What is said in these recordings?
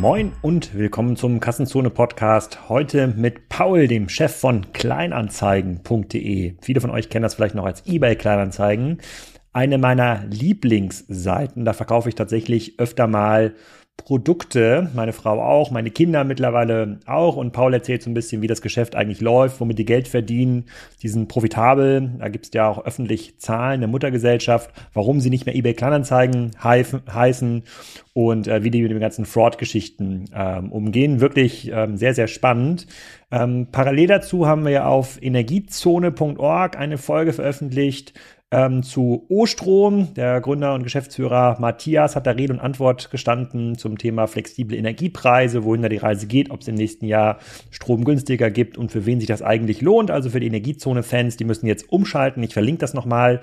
Moin und willkommen zum Kassenzone Podcast. Heute mit Paul, dem Chef von Kleinanzeigen.de. Viele von euch kennen das vielleicht noch als eBay Kleinanzeigen. Eine meiner Lieblingsseiten. Da verkaufe ich tatsächlich öfter mal Produkte, meine Frau auch, meine Kinder mittlerweile auch und Paul erzählt so ein bisschen, wie das Geschäft eigentlich läuft, womit die Geld verdienen. Die sind profitabel, da gibt es ja auch öffentlich Zahlen der Muttergesellschaft, warum sie nicht mehr eBay Kleinanzeigen heißen und äh, wie die mit den ganzen Fraud-Geschichten ähm, umgehen. Wirklich ähm, sehr, sehr spannend. Ähm, parallel dazu haben wir ja auf energiezone.org eine Folge veröffentlicht ähm, zu O-Strom. Der Gründer und Geschäftsführer Matthias hat da Rede und Antwort gestanden zum Thema flexible Energiepreise, wohin da die Reise geht, ob es im nächsten Jahr Strom günstiger gibt und für wen sich das eigentlich lohnt. Also für die Energiezone-Fans, die müssen jetzt umschalten. Ich verlinke das nochmal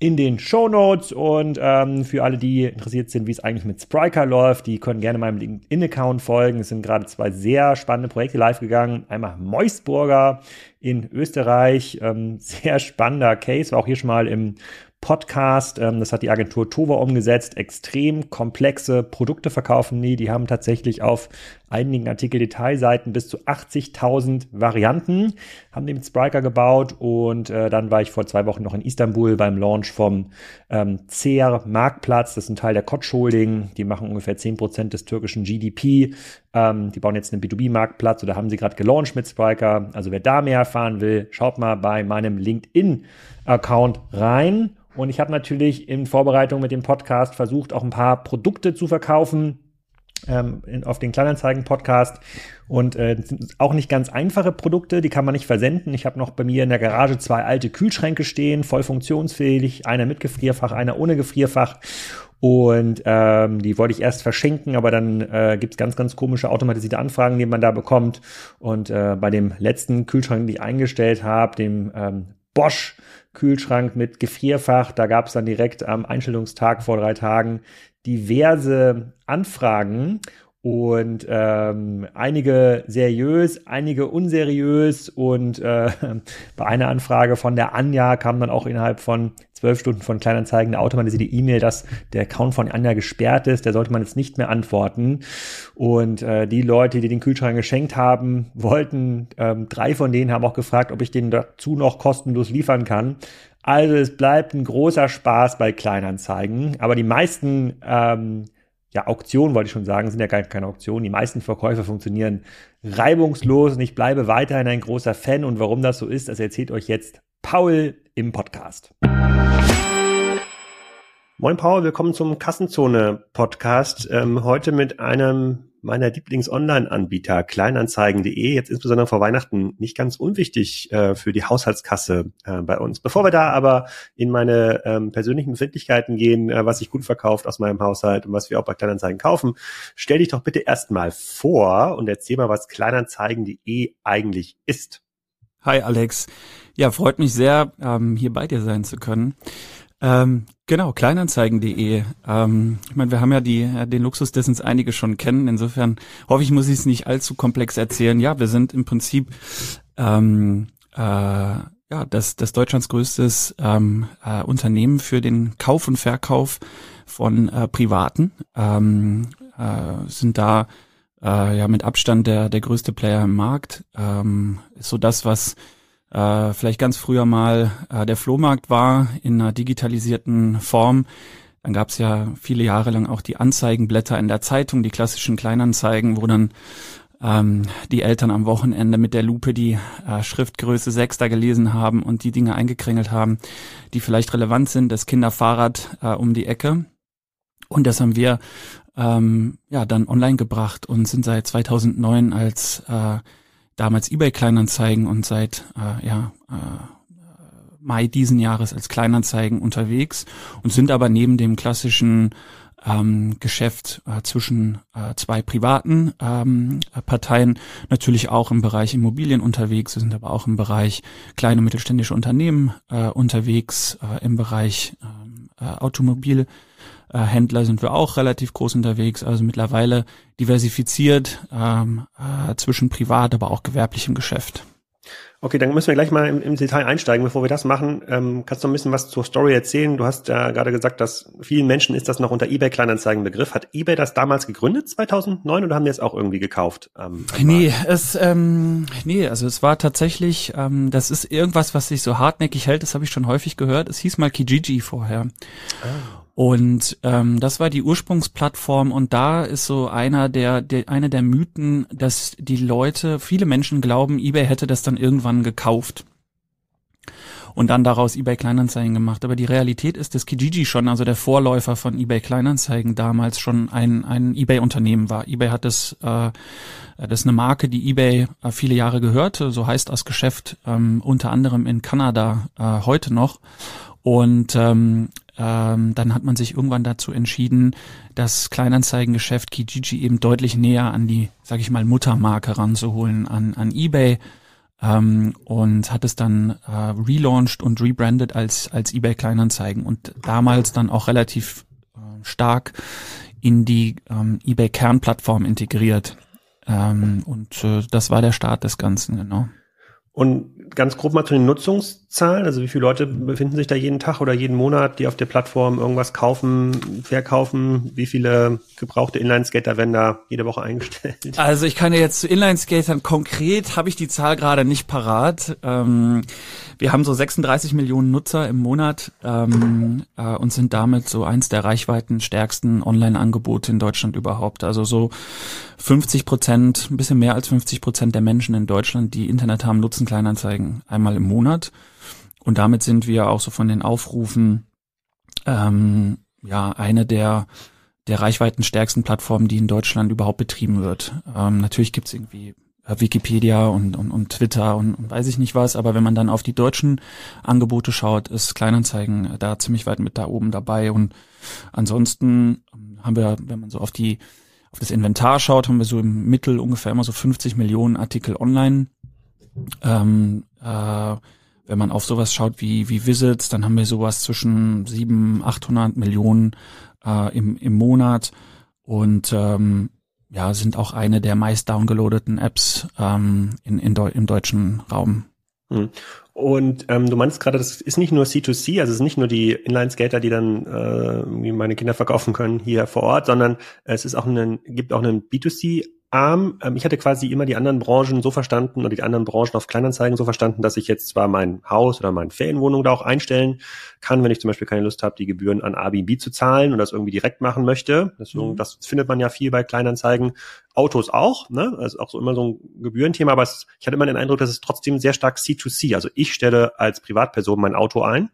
in den Show Notes und ähm, für alle, die interessiert sind, wie es eigentlich mit Spriker läuft, die können gerne meinem LinkedIn-Account folgen. Es sind gerade zwei sehr spannende Projekte live gegangen. Einmal Moisburger in Österreich, ähm, sehr spannender Case, war auch hier schon mal im Podcast. Ähm, das hat die Agentur Tova umgesetzt. Extrem komplexe Produkte verkaufen die. Die haben tatsächlich auf einigen Artikel-Detailseiten bis zu 80.000 Varianten, haben die mit Spriker gebaut und äh, dann war ich vor zwei Wochen noch in Istanbul beim Launch vom ähm, CR Marktplatz. Das ist ein Teil der Koch Holding. Die machen ungefähr 10% des türkischen GDP. Ähm, die bauen jetzt einen B2B-Marktplatz oder haben sie gerade gelauncht mit Spriker. Also wer da mehr erfahren will, schaut mal bei meinem LinkedIn-Account rein. Und ich habe natürlich in Vorbereitung mit dem Podcast versucht, auch ein paar Produkte zu verkaufen ähm, in, auf den Kleinanzeigen-Podcast. Und äh, sind auch nicht ganz einfache Produkte, die kann man nicht versenden. Ich habe noch bei mir in der Garage zwei alte Kühlschränke stehen, voll funktionsfähig, einer mit Gefrierfach, einer ohne Gefrierfach. Und ähm, die wollte ich erst verschenken, aber dann äh, gibt es ganz, ganz komische automatisierte Anfragen, die man da bekommt. Und äh, bei dem letzten Kühlschrank, den ich eingestellt habe, dem ähm, Bosch Kühlschrank mit Gefrierfach. Da gab es dann direkt am Einstellungstag vor drei Tagen diverse Anfragen und ähm, einige seriös, einige unseriös und äh, bei einer Anfrage von der Anja kam dann auch innerhalb von zwölf Stunden von Kleinanzeigen eine automatisierte E-Mail, dass der Account von Anja gesperrt ist, der sollte man jetzt nicht mehr antworten und äh, die Leute, die den Kühlschrank geschenkt haben, wollten, ähm, drei von denen haben auch gefragt, ob ich den dazu noch kostenlos liefern kann. Also es bleibt ein großer Spaß bei Kleinanzeigen, aber die meisten ähm, ja, Auktionen wollte ich schon sagen, sind ja gar keine Auktionen. Die meisten Verkäufe funktionieren reibungslos und ich bleibe weiterhin ein großer Fan. Und warum das so ist, das erzählt euch jetzt Paul im Podcast. Moin Paul, willkommen zum Kassenzone Podcast. Ähm, heute mit einem meiner Lieblings-Online-Anbieter, kleinanzeigen.de, jetzt insbesondere vor Weihnachten nicht ganz unwichtig äh, für die Haushaltskasse äh, bei uns. Bevor wir da aber in meine ähm, persönlichen Befindlichkeiten gehen, äh, was sich gut verkauft aus meinem Haushalt und was wir auch bei Kleinanzeigen kaufen, stell dich doch bitte erstmal vor und erzähl mal, was kleinanzeigen.de eigentlich ist. Hi Alex. Ja, freut mich sehr, ähm, hier bei dir sein zu können. Ähm, genau, kleinanzeigen.de. Ähm, ich meine, wir haben ja die, äh, den Luxus, dessen es einige schon kennen. Insofern hoffe ich, muss ich es nicht allzu komplex erzählen. Ja, wir sind im Prinzip ähm, äh, ja, das, das Deutschlands größtes ähm, äh, Unternehmen für den Kauf und Verkauf von äh, Privaten. Ähm, äh, sind da äh, ja mit Abstand der, der größte Player im Markt. Ähm, ist so das, was äh, vielleicht ganz früher mal äh, der Flohmarkt war in einer digitalisierten Form. Dann gab es ja viele Jahre lang auch die Anzeigenblätter in der Zeitung, die klassischen Kleinanzeigen, wo dann ähm, die Eltern am Wochenende mit der Lupe die äh, Schriftgröße 6 da gelesen haben und die Dinge eingekringelt haben, die vielleicht relevant sind, das Kinderfahrrad äh, um die Ecke. Und das haben wir ähm, ja dann online gebracht und sind seit 2009 als äh, damals eBay Kleinanzeigen und seit äh, ja, äh, Mai diesen Jahres als Kleinanzeigen unterwegs und sind aber neben dem klassischen ähm, Geschäft äh, zwischen äh, zwei privaten ähm, Parteien natürlich auch im Bereich Immobilien unterwegs, wir sind aber auch im Bereich kleine mittelständische Unternehmen äh, unterwegs, äh, im Bereich ähm, äh, Automobil äh, Händler sind wir auch relativ groß unterwegs, also mittlerweile diversifiziert ähm, äh, zwischen privat, aber auch gewerblichem Geschäft. Okay, dann müssen wir gleich mal im, im Detail einsteigen. Bevor wir das machen, ähm, kannst du ein bisschen was zur Story erzählen? Du hast ja gerade gesagt, dass vielen Menschen ist das noch unter eBay Kleinanzeigen Begriff. Hat eBay das damals gegründet, 2009, oder haben die es auch irgendwie gekauft? Ähm, nee, es, ähm, nee, also es war tatsächlich, ähm, das ist irgendwas, was sich so hartnäckig hält, das habe ich schon häufig gehört. Es hieß mal Kijiji vorher. Ah. Und ähm, das war die Ursprungsplattform und da ist so einer der, der einer der Mythen, dass die Leute, viele Menschen glauben, eBay hätte das dann irgendwann gekauft und dann daraus eBay Kleinanzeigen gemacht. Aber die Realität ist, dass Kijiji schon, also der Vorläufer von eBay Kleinanzeigen damals schon ein, ein eBay-Unternehmen war. eBay hat das, äh, das ist eine Marke, die eBay äh, viele Jahre gehörte, so heißt das Geschäft, ähm, unter anderem in Kanada äh, heute noch. Und ähm, ähm, dann hat man sich irgendwann dazu entschieden, das Kleinanzeigengeschäft Kijiji eben deutlich näher an die, sag ich mal, Muttermarke ranzuholen, an, an eBay ähm, und hat es dann äh, relaunched und rebrandet als, als eBay Kleinanzeigen und damals dann auch relativ äh, stark in die ähm, eBay Kernplattform integriert. Ähm, und äh, das war der Start des Ganzen, genau. Und ganz grob mal zu den Nutzungszahlen, also wie viele Leute befinden sich da jeden Tag oder jeden Monat, die auf der Plattform irgendwas kaufen, verkaufen? Wie viele gebrauchte Inlineskater werden da jede Woche eingestellt? Also ich kann ja jetzt zu Inlineskatern konkret, habe ich die Zahl gerade nicht parat. Ähm, wir haben so 36 Millionen Nutzer im Monat ähm, äh, und sind damit so eins der reichweitenstärksten Online-Angebote in Deutschland überhaupt. Also so 50 Prozent, ein bisschen mehr als 50 Prozent der Menschen in Deutschland, die Internet haben, nutzen Kleinanzeigen einmal im Monat. Und damit sind wir auch so von den Aufrufen ähm, ja eine der der reichweitenstärksten Plattformen, die in Deutschland überhaupt betrieben wird. Ähm, natürlich gibt's irgendwie Wikipedia und, und, und Twitter und, und weiß ich nicht was, aber wenn man dann auf die deutschen Angebote schaut, ist Kleinanzeigen da ziemlich weit mit da oben dabei und ansonsten haben wir, wenn man so auf die auf das Inventar schaut, haben wir so im Mittel ungefähr immer so 50 Millionen Artikel online. Ähm, äh, wenn man auf sowas schaut wie, wie Visits, dann haben wir sowas zwischen 700, 800 Millionen äh, im, im Monat und ähm, ja, sind auch eine der meist downgeloadeten Apps ähm, in, in Deu im deutschen Raum. Hm. Und ähm, du meinst gerade, das ist nicht nur C2C, also es sind nicht nur die Inline-Skater, die dann äh, meine Kinder verkaufen können hier vor Ort, sondern es ist auch ein, gibt auch einen B2C arm. Ähm, ich hatte quasi immer die anderen Branchen so verstanden oder die anderen Branchen auf Kleinanzeigen so verstanden, dass ich jetzt zwar mein Haus oder meine Ferienwohnung da auch einstellen kann, wenn ich zum Beispiel keine Lust habe, die Gebühren an Airbnb zu zahlen und das irgendwie direkt machen möchte. Deswegen, mhm. Das findet man ja viel bei Kleinanzeigen. Autos auch, ne? Das ist auch so immer so ein Gebührenthema, aber es, ich hatte immer den Eindruck, dass es trotzdem sehr stark C2C. Also ich stelle als Privatperson mein Auto ein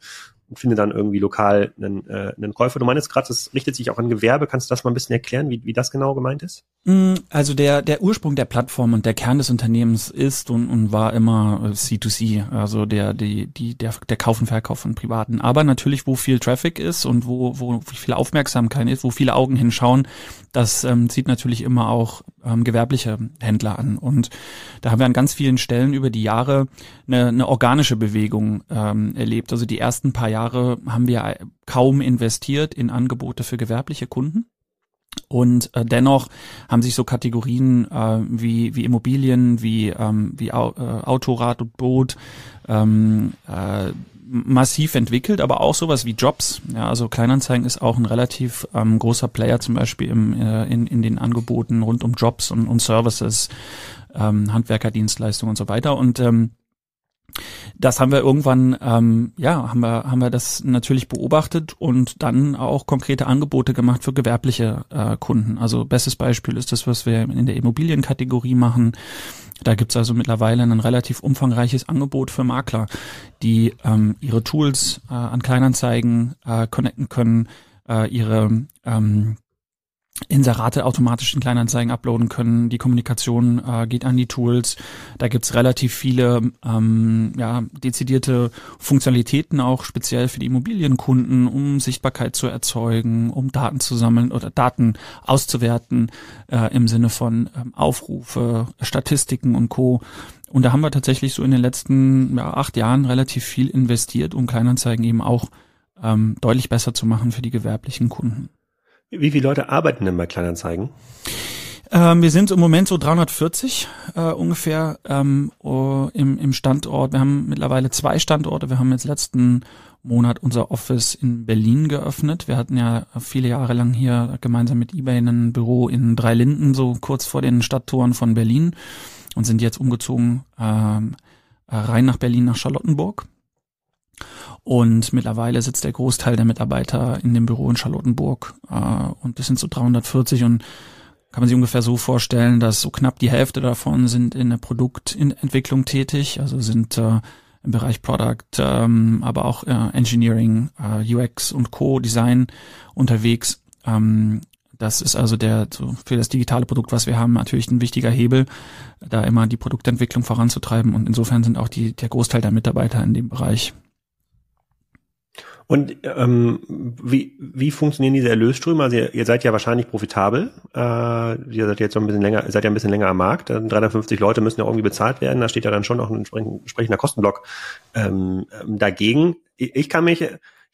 und finde dann irgendwie lokal einen, äh, einen Käufer. Du meinst gerade, das richtet sich auch an Gewerbe. Kannst du das mal ein bisschen erklären, wie, wie das genau gemeint ist? Mm, also der, der Ursprung der Plattform und der Kern des Unternehmens ist und, und war immer äh, C2C, also der, die, die, der, der Kauf und Verkauf von Privaten. Aber natürlich, wo viel Traffic ist und wo, wo viel Aufmerksamkeit ist, wo viele Augen hinschauen, das ähm, zieht natürlich immer auch ähm, gewerbliche Händler an. Und da haben wir an ganz vielen Stellen über die Jahre eine, eine organische Bewegung ähm, erlebt. Also die ersten paar Jahre haben wir kaum investiert in Angebote für gewerbliche Kunden. Und äh, dennoch haben sich so Kategorien äh, wie, wie Immobilien, wie, ähm, wie Au, äh, Autorad und Boot ähm, äh, massiv entwickelt, aber auch sowas wie Jobs. Ja, also Kleinanzeigen ist auch ein relativ ähm, großer Player zum Beispiel im, äh, in, in den Angeboten rund um Jobs und, und Services, ähm, Handwerkerdienstleistungen und so weiter. Und ähm, das haben wir irgendwann, ähm, ja, haben wir, haben wir das natürlich beobachtet und dann auch konkrete Angebote gemacht für gewerbliche äh, Kunden. Also bestes Beispiel ist das, was wir in der Immobilienkategorie machen. Da gibt's also mittlerweile ein relativ umfangreiches Angebot für Makler, die ähm, ihre Tools äh, an Kleinanzeigen äh, connecten können, äh, ihre ähm, Inserate automatisch in Kleinanzeigen uploaden können. Die Kommunikation äh, geht an die Tools. Da gibt's relativ viele ähm, ja, dezidierte Funktionalitäten auch speziell für die Immobilienkunden, um Sichtbarkeit zu erzeugen, um Daten zu sammeln oder Daten auszuwerten äh, im Sinne von ähm, Aufrufe, Statistiken und Co. Und da haben wir tatsächlich so in den letzten ja, acht Jahren relativ viel investiert, um Kleinanzeigen eben auch ähm, deutlich besser zu machen für die gewerblichen Kunden. Wie viele Leute arbeiten denn bei Kleinanzeigen? Ähm, wir sind im Moment so 340 äh, ungefähr ähm, im, im Standort. Wir haben mittlerweile zwei Standorte. Wir haben jetzt letzten Monat unser Office in Berlin geöffnet. Wir hatten ja viele Jahre lang hier gemeinsam mit eBay ein Büro in Dreilinden, so kurz vor den Stadttoren von Berlin und sind jetzt umgezogen ähm, äh, rein nach Berlin, nach Charlottenburg. Und mittlerweile sitzt der Großteil der Mitarbeiter in dem Büro in Charlottenburg äh, und das sind so 340 und kann man sich ungefähr so vorstellen, dass so knapp die Hälfte davon sind in der Produktentwicklung tätig, also sind äh, im Bereich Product, ähm, aber auch äh, Engineering, äh, UX und Co. Design unterwegs. Ähm, das ist also der so für das digitale Produkt, was wir haben, natürlich ein wichtiger Hebel, da immer die Produktentwicklung voranzutreiben. Und insofern sind auch die der Großteil der Mitarbeiter in dem Bereich. Und ähm, wie, wie funktionieren diese Erlösströme? Also ihr, ihr seid ja wahrscheinlich profitabel. Äh, ihr seid jetzt so ein bisschen länger, seid ja ein bisschen länger am Markt. 350 Leute müssen ja irgendwie bezahlt werden. Da steht ja dann schon auch ein entsprechender Kostenblock ähm, dagegen. Ich, ich kann mich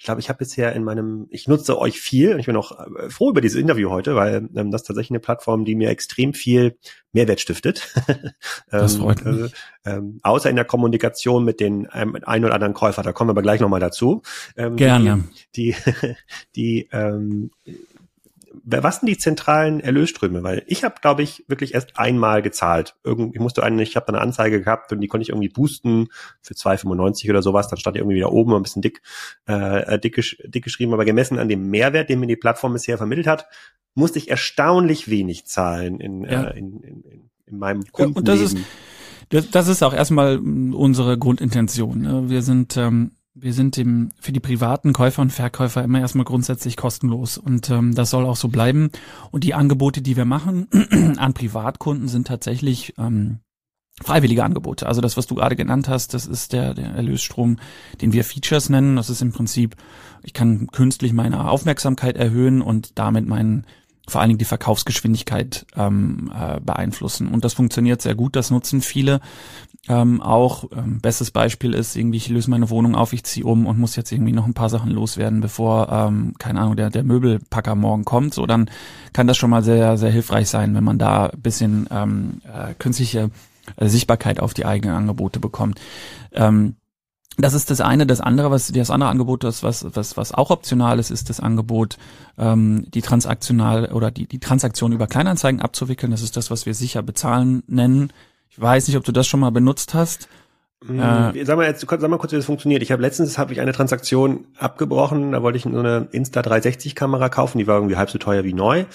ich glaube, ich habe bisher in meinem, ich nutze euch viel und ich bin auch äh, froh über dieses Interview heute, weil ähm, das ist tatsächlich eine Plattform, die mir extrem viel Mehrwert stiftet. das ähm, freut mich. Äh, ähm, außer in der Kommunikation mit den ähm, ein oder anderen Käufer, da kommen wir aber gleich nochmal dazu. Ähm, Gerne. Die, die, die ähm, was sind die zentralen Erlösströme? Weil ich habe, glaube ich, wirklich erst einmal gezahlt. Irgend, ich musste eine, ich habe eine Anzeige gehabt und die konnte ich irgendwie boosten für 2,95 oder sowas. Dann stand die irgendwie wieder oben ein bisschen dick, äh, dick, dick geschrieben. Aber gemessen an dem Mehrwert, den mir die Plattform bisher vermittelt hat, musste ich erstaunlich wenig zahlen in, ja. äh, in, in, in, in meinem Kundenleben. Und das ist, das, das ist auch erstmal unsere Grundintention. Ne? Wir sind ähm, wir sind dem, für die privaten Käufer und Verkäufer immer erstmal grundsätzlich kostenlos und ähm, das soll auch so bleiben. Und die Angebote, die wir machen an Privatkunden, sind tatsächlich ähm, freiwillige Angebote. Also das, was du gerade genannt hast, das ist der, der Erlösstrom, den wir Features nennen. Das ist im Prinzip, ich kann künstlich meine Aufmerksamkeit erhöhen und damit meinen vor allen Dingen die Verkaufsgeschwindigkeit ähm, äh, beeinflussen. Und das funktioniert sehr gut, das nutzen viele. Ähm, auch ähm, bestes Beispiel ist irgendwie, ich löse meine Wohnung auf, ich ziehe um und muss jetzt irgendwie noch ein paar Sachen loswerden, bevor, ähm, keine Ahnung, der, der Möbelpacker morgen kommt. So, dann kann das schon mal sehr, sehr hilfreich sein, wenn man da bisschen ähm, äh, künstliche äh, Sichtbarkeit auf die eigenen Angebote bekommt. Ähm, das ist das eine. Das andere, was das andere Angebot, das was was was auch optional ist, ist das Angebot, ähm, die transaktional oder die die Transaktion über Kleinanzeigen abzuwickeln. Das ist das, was wir sicher bezahlen nennen. Ich weiß nicht, ob du das schon mal benutzt hast. Mhm. Äh, sag mal jetzt, sag mal kurz, wie das funktioniert. Ich habe letztens habe ich eine Transaktion abgebrochen. Da wollte ich so eine Insta 360 Kamera kaufen. Die war irgendwie halb so teuer wie neu.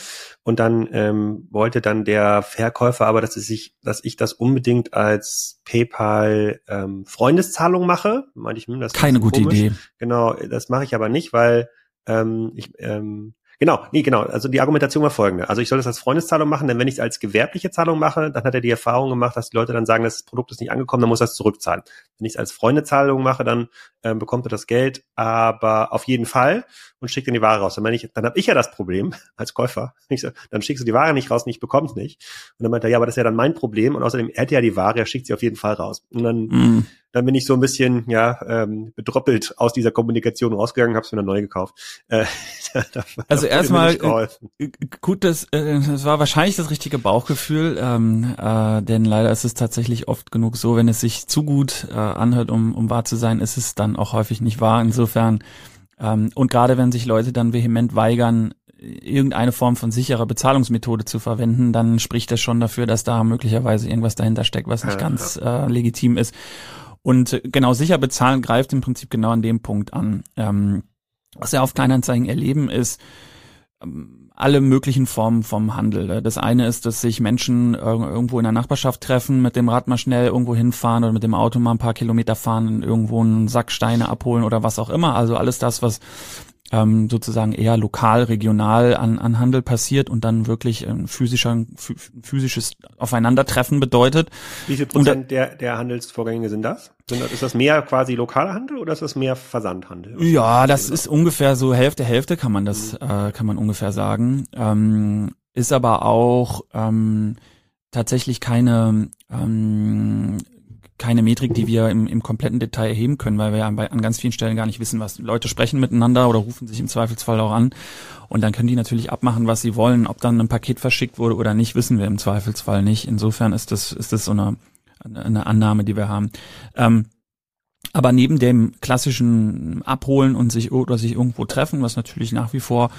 Und dann ähm, wollte dann der Verkäufer aber, dass ich, dass ich das unbedingt als PayPal ähm, Freundeszahlung mache. Meinte ich, hm, das keine gute komisch. Idee. Genau, das mache ich aber nicht, weil ähm, ich ähm, Genau, nee, genau. Also die Argumentation war folgende. Also ich soll das als Freundeszahlung machen, denn wenn ich es als gewerbliche Zahlung mache, dann hat er die Erfahrung gemacht, dass die Leute dann sagen, das Produkt ist nicht angekommen, dann muss er es zurückzahlen. Wenn ich es als Freundezahlung mache, dann äh, bekommt er das Geld, aber auf jeden Fall und schickt dann die Ware raus. Dann, ich, dann habe ich ja das Problem als Käufer. So, dann schickst du die Ware nicht raus und ich bekomm's nicht. Und dann meint er, ja, aber das ist ja dann mein Problem und außerdem er hätte ja die Ware, er schickt sie auf jeden Fall raus. Und dann, mm. Dann bin ich so ein bisschen, ja, ähm, bedroppelt aus dieser Kommunikation rausgegangen, habe es mir dann neu gekauft. Äh, also erstmal äh, gut, das, äh, das war wahrscheinlich das richtige Bauchgefühl, ähm, äh, denn leider ist es tatsächlich oft genug so, wenn es sich zu gut äh, anhört, um, um wahr zu sein, ist es dann auch häufig nicht wahr. Insofern ähm, und gerade wenn sich Leute dann vehement weigern, irgendeine Form von sicherer Bezahlungsmethode zu verwenden, dann spricht das schon dafür, dass da möglicherweise irgendwas dahinter steckt, was nicht ganz. Äh, legitim ist. Und äh, genau sicher bezahlen greift im Prinzip genau an dem Punkt an. Ähm, was wir auf Kleinanzeigen erleben, ist, ähm, alle möglichen Formen vom Handel. Das eine ist, dass sich Menschen irgendwo in der Nachbarschaft treffen, mit dem Rad mal schnell irgendwo hinfahren oder mit dem Auto mal ein paar Kilometer fahren, irgendwo einen Sack Steine abholen oder was auch immer. Also alles das, was ähm, sozusagen eher lokal, regional an, an Handel passiert und dann wirklich ein physischer, physisches Aufeinandertreffen bedeutet. Wie viel Prozent und, der, der Handelsvorgänge sind das? Ist das mehr quasi lokaler Handel oder ist das mehr Versandhandel? Ja, das ist ungefähr so Hälfte, Hälfte kann man das, mhm. äh, kann man ungefähr sagen. Ähm, ist aber auch ähm, tatsächlich keine ähm, keine Metrik, die wir im, im kompletten Detail erheben können, weil wir ja bei, an ganz vielen Stellen gar nicht wissen, was Leute sprechen miteinander oder rufen sich im Zweifelsfall auch an. Und dann können die natürlich abmachen, was sie wollen. Ob dann ein Paket verschickt wurde oder nicht, wissen wir im Zweifelsfall nicht. Insofern ist das, ist das so eine, eine Annahme, die wir haben. Ähm, aber neben dem klassischen Abholen und sich oder sich irgendwo treffen, was natürlich nach wie vor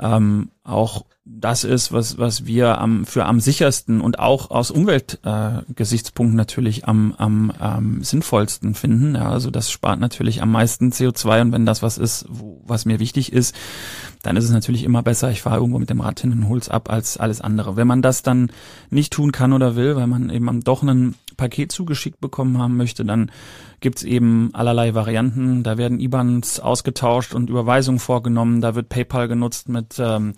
ähm, auch das ist, was, was wir am, für am sichersten und auch aus Umweltgesichtspunkten äh, natürlich am, am ähm, sinnvollsten finden. Ja, also das spart natürlich am meisten CO2 und wenn das was ist, wo, was mir wichtig ist, dann ist es natürlich immer besser, ich fahre irgendwo mit dem Rad hin und hol's ab als alles andere. Wenn man das dann nicht tun kann oder will, weil man eben doch ein Paket zugeschickt bekommen haben möchte, dann gibt's eben allerlei Varianten. Da werden IBANs ausgetauscht und Überweisungen vorgenommen. Da wird PayPal genutzt mit ähm,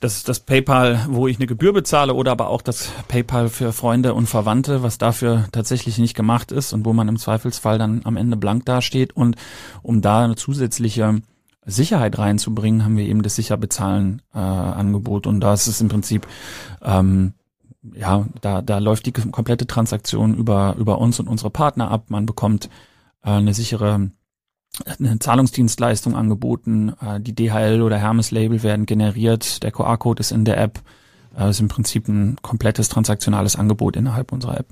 das, das PayPal, wo ich eine Gebühr bezahle oder aber auch das PayPal für Freunde und Verwandte, was dafür tatsächlich nicht gemacht ist und wo man im Zweifelsfall dann am Ende blank dasteht. Und um da eine zusätzliche Sicherheit reinzubringen, haben wir eben das sicher bezahlen äh, Angebot und da ist es im Prinzip ähm, ja, da, da läuft die komplette Transaktion über, über uns und unsere Partner ab. Man bekommt äh, eine sichere eine Zahlungsdienstleistung angeboten, äh, die DHL oder Hermes Label werden generiert, der QR-Code ist in der App. Äh, ist im Prinzip ein komplettes transaktionales Angebot innerhalb unserer App.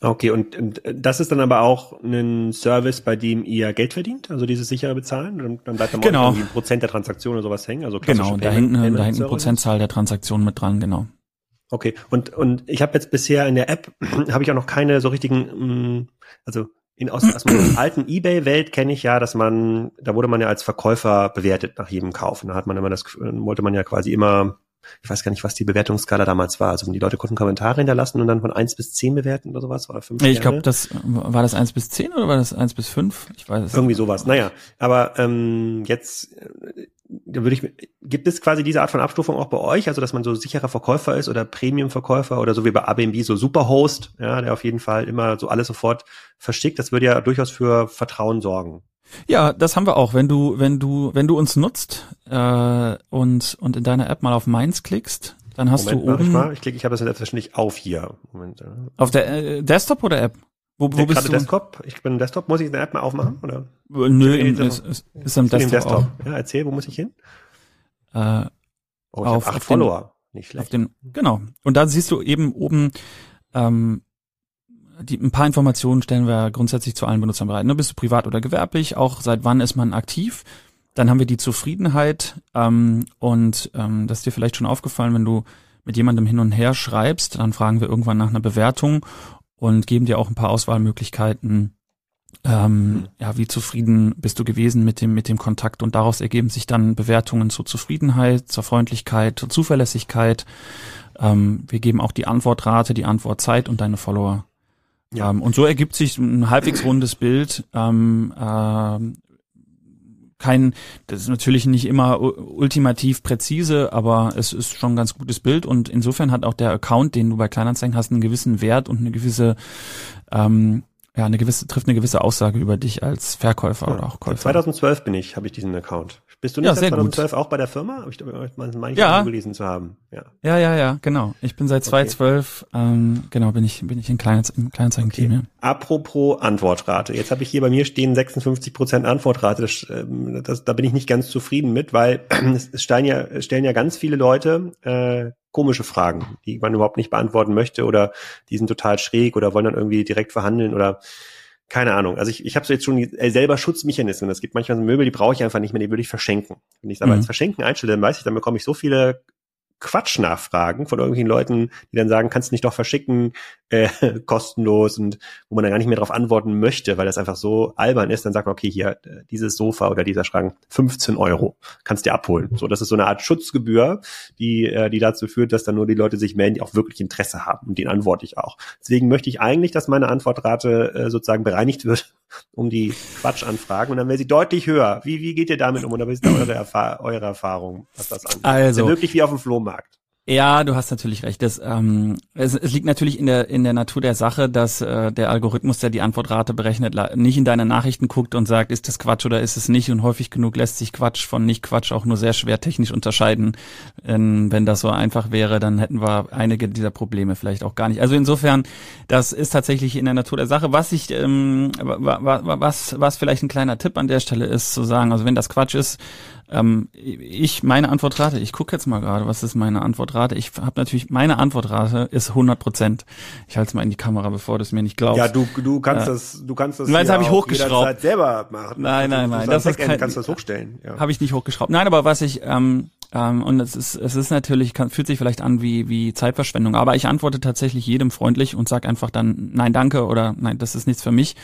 Okay, und, und das ist dann aber auch ein Service, bei dem ihr Geld verdient, also dieses sichere Bezahlen? Und dann bleibt dann genau. irgendwie ein Prozent der Transaktion oder sowas hängen? Also genau, da hängt, eine, da hängt eine Prozentzahl der Transaktionen mit dran, genau. Okay, und, und ich habe jetzt bisher in der App, habe ich auch noch keine so richtigen, mm, also in, aus, aus meiner alten Ebay-Welt kenne ich ja, dass man, da wurde man ja als Verkäufer bewertet nach jedem Kauf. Und da hat man immer das, wollte man ja quasi immer, ich weiß gar nicht, was die Bewertungsskala damals war. Also die Leute konnten Kommentare hinterlassen und dann von eins bis zehn bewerten oder sowas oder fünf. Ich glaube, das war das eins bis zehn oder war das eins bis fünf? Ich weiß es. Irgendwie sowas. Naja, aber ähm, jetzt da würde ich, gibt es quasi diese Art von Abstufung auch bei euch, also dass man so sicherer Verkäufer ist oder Premium-Verkäufer oder so wie bei Airbnb so Superhost, ja, der auf jeden Fall immer so alles sofort verschickt. Das würde ja durchaus für Vertrauen sorgen. Ja, das haben wir auch. Wenn du, wenn du, wenn du uns nutzt äh, und und in deiner App mal auf Mainz klickst, dann hast Moment, du oben. Ich, mal. ich klicke, ich habe das jetzt selbstverständlich auf hier. Moment. Auf der äh, Desktop oder App? Wo, wo bist du? Desktop. Ich bin Desktop. Muss ich eine App mal aufmachen oder? Nö, im, ist, ist, ist am Desktop. Desktop. Ja, erzähl, wo muss ich hin? Äh, oh, auf, acht auf Follower. Den, Nicht schlecht. Auf den, genau. Und da siehst du eben oben ähm, die, ein paar Informationen stellen wir grundsätzlich zu allen Benutzern bereit. Ne? Bist du privat oder gewerblich? Auch seit wann ist man aktiv? Dann haben wir die Zufriedenheit ähm, und ähm, das ist dir vielleicht schon aufgefallen, wenn du mit jemandem hin und her schreibst, dann fragen wir irgendwann nach einer Bewertung und geben dir auch ein paar Auswahlmöglichkeiten. Ähm, ja, wie zufrieden bist du gewesen mit dem mit dem Kontakt und daraus ergeben sich dann Bewertungen zur Zufriedenheit, zur Freundlichkeit, zur Zuverlässigkeit. Ähm, wir geben auch die Antwortrate, die Antwortzeit und deine Follower. Ja. Ähm, und so ergibt sich ein halbwegs rundes Bild. Ähm, äh, kein, das ist natürlich nicht immer ultimativ präzise, aber es ist schon ein ganz gutes Bild und insofern hat auch der Account, den du bei Kleinanzeigen hast, einen gewissen Wert und eine gewisse ähm, ja, eine gewisse, trifft eine gewisse Aussage über dich als Verkäufer ja, oder auch Käufer. 2012 bin ich, habe ich diesen Account. Bist du nicht ja, seit 2012 gut. auch bei der Firma? Hab ich meine ich ja. gelesen zu haben. Ja. ja, ja, ja, genau. Ich bin seit 2012, okay. ähm, genau, bin ich bin ich in Klein, im Kleinanzeigen-Team. Okay. Ja. Apropos Antwortrate. Jetzt habe ich hier bei mir stehen 56 Prozent Antwortrate. Das, ähm, das, da bin ich nicht ganz zufrieden mit, weil es stellen ja, stellen ja ganz viele Leute äh, komische Fragen, die man überhaupt nicht beantworten möchte oder die sind total schräg oder wollen dann irgendwie direkt verhandeln oder keine Ahnung. Also ich, ich habe so jetzt schon äh, selber Schutzmechanismen. Es gibt manchmal so Möbel, die brauche ich einfach nicht mehr, die würde ich verschenken. Wenn ich es aber mhm. als Verschenken einstelle, dann weiß ich, dann bekomme ich so viele Quatschnachfragen von irgendwelchen Leuten, die dann sagen, kannst du nicht doch verschicken, äh, kostenlos und wo man dann gar nicht mehr darauf antworten möchte, weil das einfach so albern ist, dann sagt man, okay, hier, äh, dieses Sofa oder dieser Schrank, 15 Euro, kannst dir abholen. So, das ist so eine Art Schutzgebühr, die, äh, die dazu führt, dass dann nur die Leute sich melden, die auch wirklich Interesse haben und den antworte ich auch. Deswegen möchte ich eigentlich, dass meine Antwortrate äh, sozusagen bereinigt wird um die Quatschanfragen und dann wäre sie deutlich höher. Wie, wie geht ihr damit um oder was ist da eure, Erfahr eure Erfahrung, was das angeht? Also. Wirklich wie auf dem Flohmarkt. Ja, du hast natürlich recht. Das, ähm, es, es liegt natürlich in der in der Natur der Sache, dass äh, der Algorithmus, der die Antwortrate berechnet, nicht in deine Nachrichten guckt und sagt, ist das Quatsch oder ist es nicht. Und häufig genug lässt sich Quatsch von nicht Quatsch auch nur sehr schwer technisch unterscheiden. Ähm, wenn das so einfach wäre, dann hätten wir einige dieser Probleme vielleicht auch gar nicht. Also insofern, das ist tatsächlich in der Natur der Sache. Was ich, ähm, was was vielleicht ein kleiner Tipp an der Stelle ist, zu sagen, also wenn das Quatsch ist, ähm, ich, meine Antwortrate, ich gucke jetzt mal gerade, was ist meine Antwortrate? Ich habe natürlich, meine Antwortrate ist 100 Prozent. Ich halte es mal in die Kamera, bevor du es mir nicht glaubst. Ja, du, du kannst äh, das, du kannst das nein, das habe ich hochgeschraubt. selber machen. Nein, nein, nein. Das ist kein, kannst du das hochstellen. Ja. Habe ich nicht hochgeschraubt. Nein, aber was ich, ähm, ähm, und es ist, es ist natürlich, kann, fühlt sich vielleicht an wie, wie Zeitverschwendung, aber ich antworte tatsächlich jedem freundlich und sag einfach dann, nein, danke oder nein, das ist nichts für mich.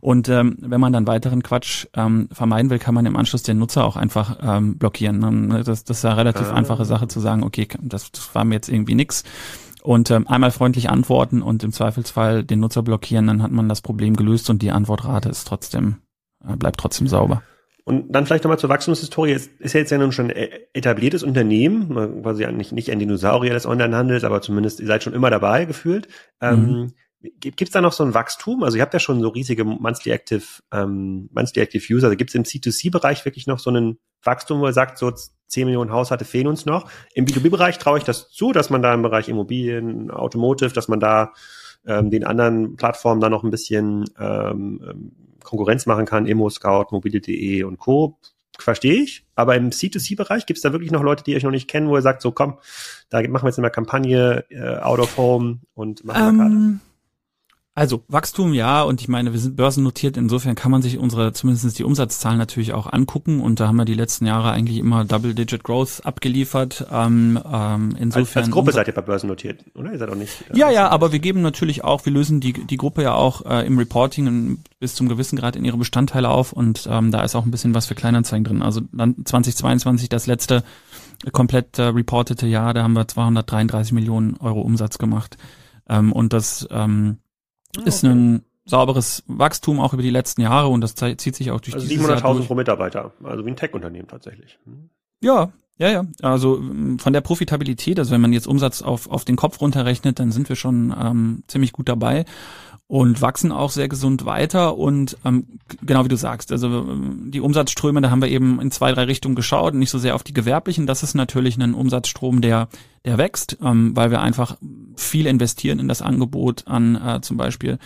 Und ähm, wenn man dann weiteren Quatsch ähm, vermeiden will, kann man im Anschluss den Nutzer auch einfach ähm, blockieren. Ne? Das, das ist eine relativ ah. einfache Sache zu sagen, okay, das, das war mir jetzt irgendwie nix. Und ähm, einmal freundlich antworten und im Zweifelsfall den Nutzer blockieren, dann hat man das Problem gelöst und die Antwortrate ist trotzdem, äh, bleibt trotzdem sauber. Und dann vielleicht nochmal zur Wachstumshistorie. Es ist ja jetzt ja nun schon ein etabliertes Unternehmen, quasi nicht, nicht ein Dinosaurier des Onlinehandels, aber zumindest ihr seid schon immer dabei gefühlt. Ähm, mhm. Ähm, Gibt es da noch so ein Wachstum? Also ihr habt ja schon so riesige Monthly Active, ähm, Monthly Active User. Also gibt es im C2C-Bereich wirklich noch so ein Wachstum, wo ihr sagt, so 10 Millionen Haushalte fehlen uns noch? Im B2B-Bereich traue ich das zu, dass man da im Bereich Immobilien, Automotive, dass man da ähm, den anderen Plattformen da noch ein bisschen ähm, ähm Konkurrenz machen kann, Immo-Scout, mobile.de und Co. Verstehe ich. Aber im C2C-Bereich gibt es da wirklich noch Leute, die euch noch nicht kennen, wo ihr sagt, so komm, da machen wir jetzt eine Kampagne äh, out of home und machen wir ähm, also Wachstum ja, und ich meine, wir sind börsennotiert, insofern kann man sich unsere, zumindest die Umsatzzahlen natürlich auch angucken und da haben wir die letzten Jahre eigentlich immer Double-Digit Growth abgeliefert. Ähm, ähm, insofern als, als Gruppe seid ihr bei börsennotiert, oder? Ihr seid auch nicht. Äh, ja, ja, aber wir geben natürlich auch, wir lösen die, die Gruppe ja auch äh, im Reporting bis zum gewissen Grad in ihre Bestandteile auf und ähm, da ist auch ein bisschen was für Kleinanzeigen drin. Also dann 2022 das letzte komplett äh, reportete Jahr, da haben wir 233 Millionen Euro Umsatz gemacht. Ähm, und das ähm, Ah, ist okay. ein sauberes Wachstum auch über die letzten Jahre und das zieht sich auch durch also 700.000 pro Mitarbeiter, also wie ein Tech-Unternehmen tatsächlich. Hm. Ja, ja, ja. Also mm, von der Profitabilität, also wenn man jetzt Umsatz auf, auf den Kopf runterrechnet, dann sind wir schon ähm, ziemlich gut dabei und wachsen auch sehr gesund weiter und ähm, genau wie du sagst, also ähm, die Umsatzströme, da haben wir eben in zwei, drei Richtungen geschaut, nicht so sehr auf die gewerblichen, das ist natürlich ein Umsatzstrom, der, der wächst, ähm, weil wir einfach viel investieren in das Angebot an äh, zum Beispiel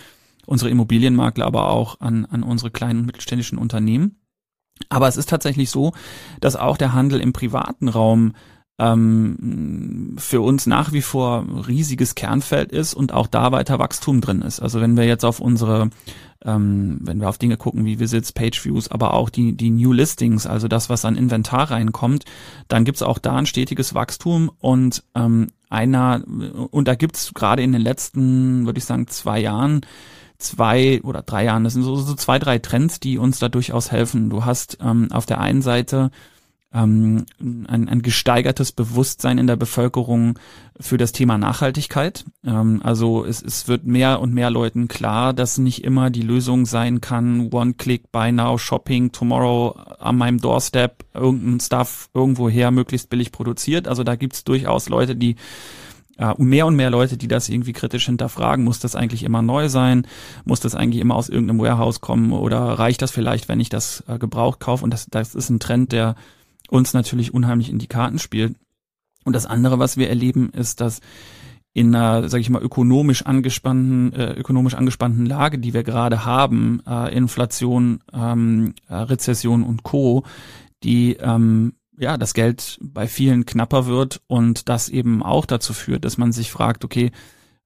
unsere Immobilienmakler, aber auch an, an unsere kleinen und mittelständischen Unternehmen. Aber es ist tatsächlich so, dass auch der Handel im privaten Raum ähm, für uns nach wie vor riesiges Kernfeld ist und auch da weiter Wachstum drin ist. Also wenn wir jetzt auf unsere, ähm, wenn wir auf Dinge gucken wie Visits, Page Views, aber auch die, die New Listings, also das, was an Inventar reinkommt, dann gibt's auch da ein stetiges Wachstum und ähm, einer, und da gibt's gerade in den letzten, würde ich sagen, zwei Jahren zwei oder drei Jahren, das sind so, so zwei, drei Trends, die uns da durchaus helfen. Du hast ähm, auf der einen Seite ähm, ein, ein gesteigertes Bewusstsein in der Bevölkerung für das Thema Nachhaltigkeit. Ähm, also es, es wird mehr und mehr Leuten klar, dass nicht immer die Lösung sein kann, One-Click, Buy Now, Shopping, Tomorrow an meinem Doorstep, irgendein Stuff irgendwoher möglichst billig produziert. Also da gibt's durchaus Leute, die äh, mehr und mehr Leute, die das irgendwie kritisch hinterfragen, muss das eigentlich immer neu sein? Muss das eigentlich immer aus irgendeinem Warehouse kommen? Oder reicht das vielleicht, wenn ich das äh, gebraucht kaufe? Und das, das ist ein Trend, der uns natürlich unheimlich in die Karten spielt. Und das andere, was wir erleben, ist, dass in einer, sage ich mal, ökonomisch angespannten, äh, ökonomisch angespannten Lage, die wir gerade haben, äh, Inflation, ähm, äh, Rezession und Co., die ähm, ja das Geld bei vielen knapper wird und das eben auch dazu führt, dass man sich fragt, okay,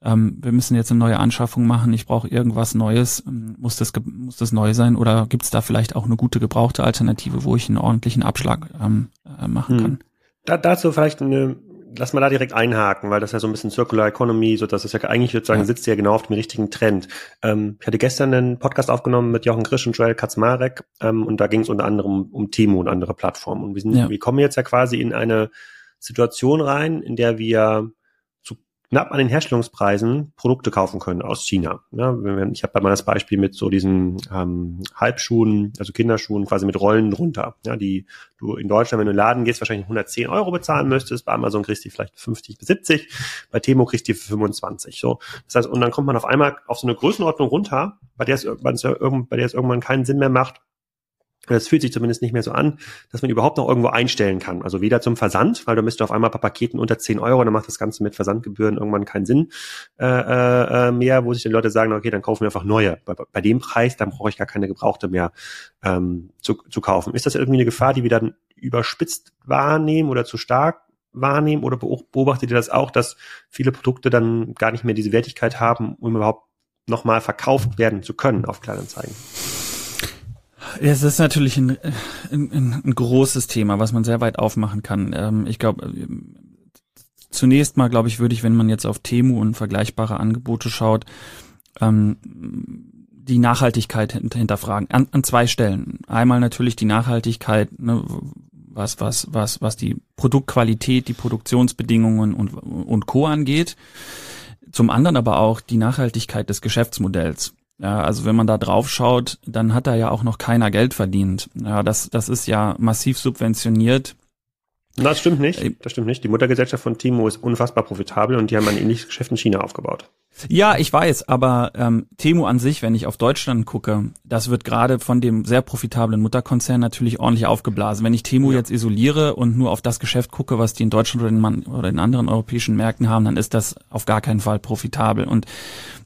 ähm, wir müssen jetzt eine neue Anschaffung machen, ich brauche irgendwas Neues, ähm, muss das, muss das neu sein oder gibt es da vielleicht auch eine gute gebrauchte Alternative, wo ich einen ordentlichen Abschlag ähm, äh, machen hm. kann? Da, dazu vielleicht eine, lass mal da direkt einhaken, weil das ja so ein bisschen Circular Economy, so dass es ja eigentlich sozusagen ja. sitzt ja genau auf dem richtigen Trend. Ähm, ich hatte gestern einen Podcast aufgenommen mit Jochen Krisch und Joel Kaczmarek ähm, und da ging es unter anderem um, um Timo und andere Plattformen. Und wir, sind, ja. wir kommen jetzt ja quasi in eine Situation rein, in der wir knapp an den Herstellungspreisen Produkte kaufen können aus China. Ja, ich habe mal das Beispiel mit so diesen ähm, Halbschuhen, also Kinderschuhen quasi mit Rollen drunter, ja, die du in Deutschland, wenn du in den Laden gehst, wahrscheinlich 110 Euro bezahlen müsstest. Bei Amazon kriegst du vielleicht 50 bis 70, bei Temo kriegst du 25. So, das heißt, und dann kommt man auf einmal auf so eine Größenordnung runter, bei der es, bei der es irgendwann keinen Sinn mehr macht, es fühlt sich zumindest nicht mehr so an, dass man überhaupt noch irgendwo einstellen kann. Also weder zum Versand, weil du müsst auf einmal bei Paketen unter 10 Euro, dann macht das Ganze mit Versandgebühren irgendwann keinen Sinn äh, äh, mehr, wo sich die Leute sagen, okay, dann kaufen wir einfach neue. Bei, bei dem Preis, dann brauche ich gar keine gebrauchte mehr ähm, zu, zu kaufen. Ist das irgendwie eine Gefahr, die wir dann überspitzt wahrnehmen oder zu stark wahrnehmen? Oder beobachtet ihr das auch, dass viele Produkte dann gar nicht mehr diese Wertigkeit haben, um überhaupt nochmal verkauft werden zu können auf Kleinanzeigen? Es ist natürlich ein, ein, ein, großes Thema, was man sehr weit aufmachen kann. Ähm, ich glaube, zunächst mal, glaube ich, würde ich, wenn man jetzt auf Temu und vergleichbare Angebote schaut, ähm, die Nachhaltigkeit hinterfragen. An, an zwei Stellen. Einmal natürlich die Nachhaltigkeit, ne, was, was, was, was die Produktqualität, die Produktionsbedingungen und, und Co. angeht. Zum anderen aber auch die Nachhaltigkeit des Geschäftsmodells. Ja, also wenn man da drauf schaut, dann hat da ja auch noch keiner Geld verdient. Ja, das, das ist ja massiv subventioniert. Das stimmt nicht. Das stimmt nicht. Die Muttergesellschaft von Timo ist unfassbar profitabel und die haben ein ähnliches Geschäft in China aufgebaut. Ja, ich weiß, aber ähm, Temu an sich, wenn ich auf Deutschland gucke, das wird gerade von dem sehr profitablen Mutterkonzern natürlich ordentlich aufgeblasen. Wenn ich Temu ja. jetzt isoliere und nur auf das Geschäft gucke, was die in Deutschland oder in, oder in anderen europäischen Märkten haben, dann ist das auf gar keinen Fall profitabel. Und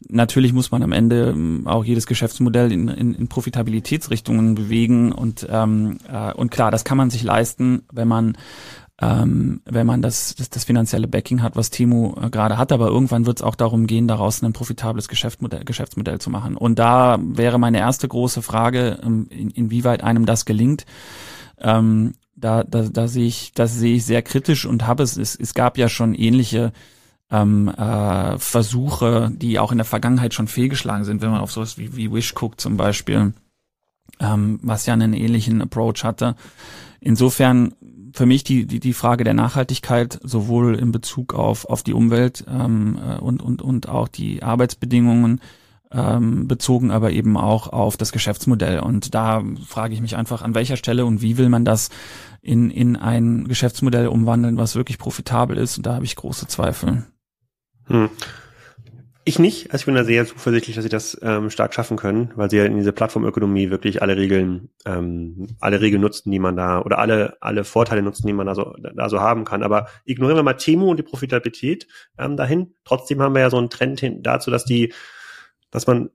natürlich muss man am Ende ähm, auch jedes Geschäftsmodell in, in, in Profitabilitätsrichtungen bewegen und ähm, äh, und klar, das kann man sich leisten, wenn man ähm, wenn man das, das, das finanzielle Backing hat, was Timo äh, gerade hat. Aber irgendwann wird es auch darum gehen, daraus ein profitables Geschäftsmodell, Geschäftsmodell zu machen. Und da wäre meine erste große Frage, ähm, in, inwieweit einem das gelingt. Ähm, da, da, da sehe ich, das sehe ich sehr kritisch und habe es, es, es gab ja schon ähnliche ähm, äh, Versuche, die auch in der Vergangenheit schon fehlgeschlagen sind, wenn man auf sowas wie, wie Wish guckt zum Beispiel, ähm, was ja einen ähnlichen Approach hatte. Insofern für mich die, die, die Frage der Nachhaltigkeit, sowohl in Bezug auf, auf die Umwelt ähm, äh, und, und, und auch die Arbeitsbedingungen ähm, bezogen, aber eben auch auf das Geschäftsmodell. Und da frage ich mich einfach, an welcher Stelle und wie will man das in, in ein Geschäftsmodell umwandeln, was wirklich profitabel ist. Und da habe ich große Zweifel. Hm. Ich nicht. Also ich bin da sehr zuversichtlich, dass sie das ähm, stark schaffen können, weil sie ja in diese Plattformökonomie wirklich alle Regeln, ähm, alle Regeln nutzen, die man da oder alle alle Vorteile nutzen, die man da so da so haben kann. Aber ignorieren wir mal Temu und die Profitabilität ähm, dahin. Trotzdem haben wir ja so einen Trend hin dazu, dass die, dass man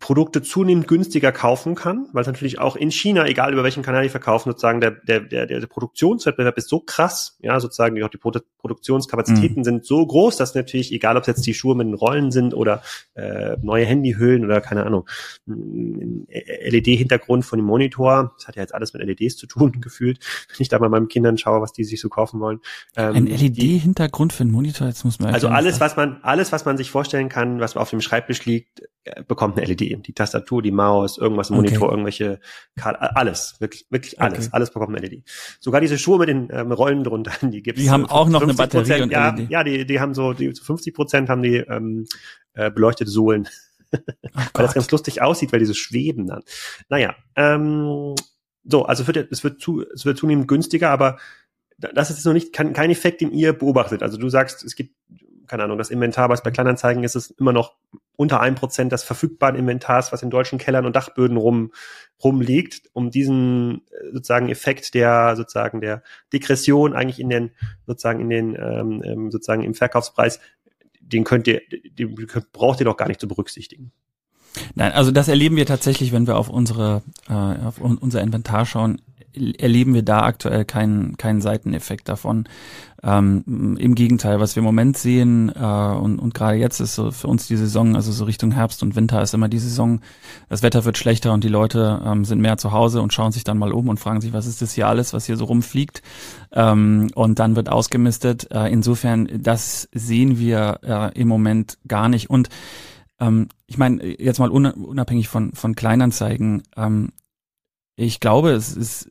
Produkte zunehmend günstiger kaufen kann, weil es natürlich auch in China, egal über welchen Kanal die verkaufen, sozusagen der, der, der, der Produktionswettbewerb ist so krass, ja, sozusagen auch die Produ Produktionskapazitäten mhm. sind so groß, dass natürlich, egal ob es jetzt die Schuhe mit den Rollen sind oder äh, neue Handyhüllen oder keine Ahnung, LED-Hintergrund von dem Monitor, das hat ja jetzt alles mit LEDs zu tun, gefühlt, wenn ich da mal meinen Kindern schaue, was die sich so kaufen wollen. Ähm, Ein LED-Hintergrund für einen Monitor, jetzt muss man Also alles, was man, alles, was man sich vorstellen kann, was auf dem Schreibtisch liegt, äh, bekommt eine LED die Tastatur, die Maus, irgendwas im okay. Monitor, irgendwelche alles, wirklich, wirklich alles, okay. alles bekommt eine LED. Sogar diese Schuhe mit den ähm, Rollen drunter, die gibt's. Die haben auch noch eine Batterie und ja, LED. Ja, die, die haben so, die zu 50 Prozent haben die ähm, äh, beleuchtete Sohlen. Oh weil das ganz lustig aussieht, weil diese schweben dann. Naja, ähm, so, also es wird, es wird, zu, es wird zunehmend günstiger, aber das ist noch nicht kein, kein Effekt, den ihr beobachtet. Also du sagst, es gibt keine Ahnung, das Inventar, was bei Kleinanzeigen ist, ist immer noch unter ein Prozent des verfügbaren Inventars, was in deutschen Kellern und Dachböden rum, rumliegt, um diesen äh, sozusagen Effekt der sozusagen der Degression eigentlich in den sozusagen in den ähm, ähm sozusagen im Verkaufspreis, den könnt ihr, den braucht ihr doch gar nicht zu berücksichtigen. Nein, also das erleben wir tatsächlich, wenn wir auf unsere äh, auf unser Inventar schauen, erleben wir da aktuell keinen keinen Seiteneffekt davon. Ähm, Im Gegenteil, was wir im Moment sehen äh, und, und gerade jetzt ist so für uns die Saison, also so Richtung Herbst und Winter ist immer die Saison, das Wetter wird schlechter und die Leute ähm, sind mehr zu Hause und schauen sich dann mal um und fragen sich, was ist das hier alles, was hier so rumfliegt ähm, und dann wird ausgemistet. Äh, insofern, das sehen wir äh, im Moment gar nicht und ähm, ich meine, jetzt mal unabhängig von, von Kleinanzeigen, ähm, ich glaube, es ist,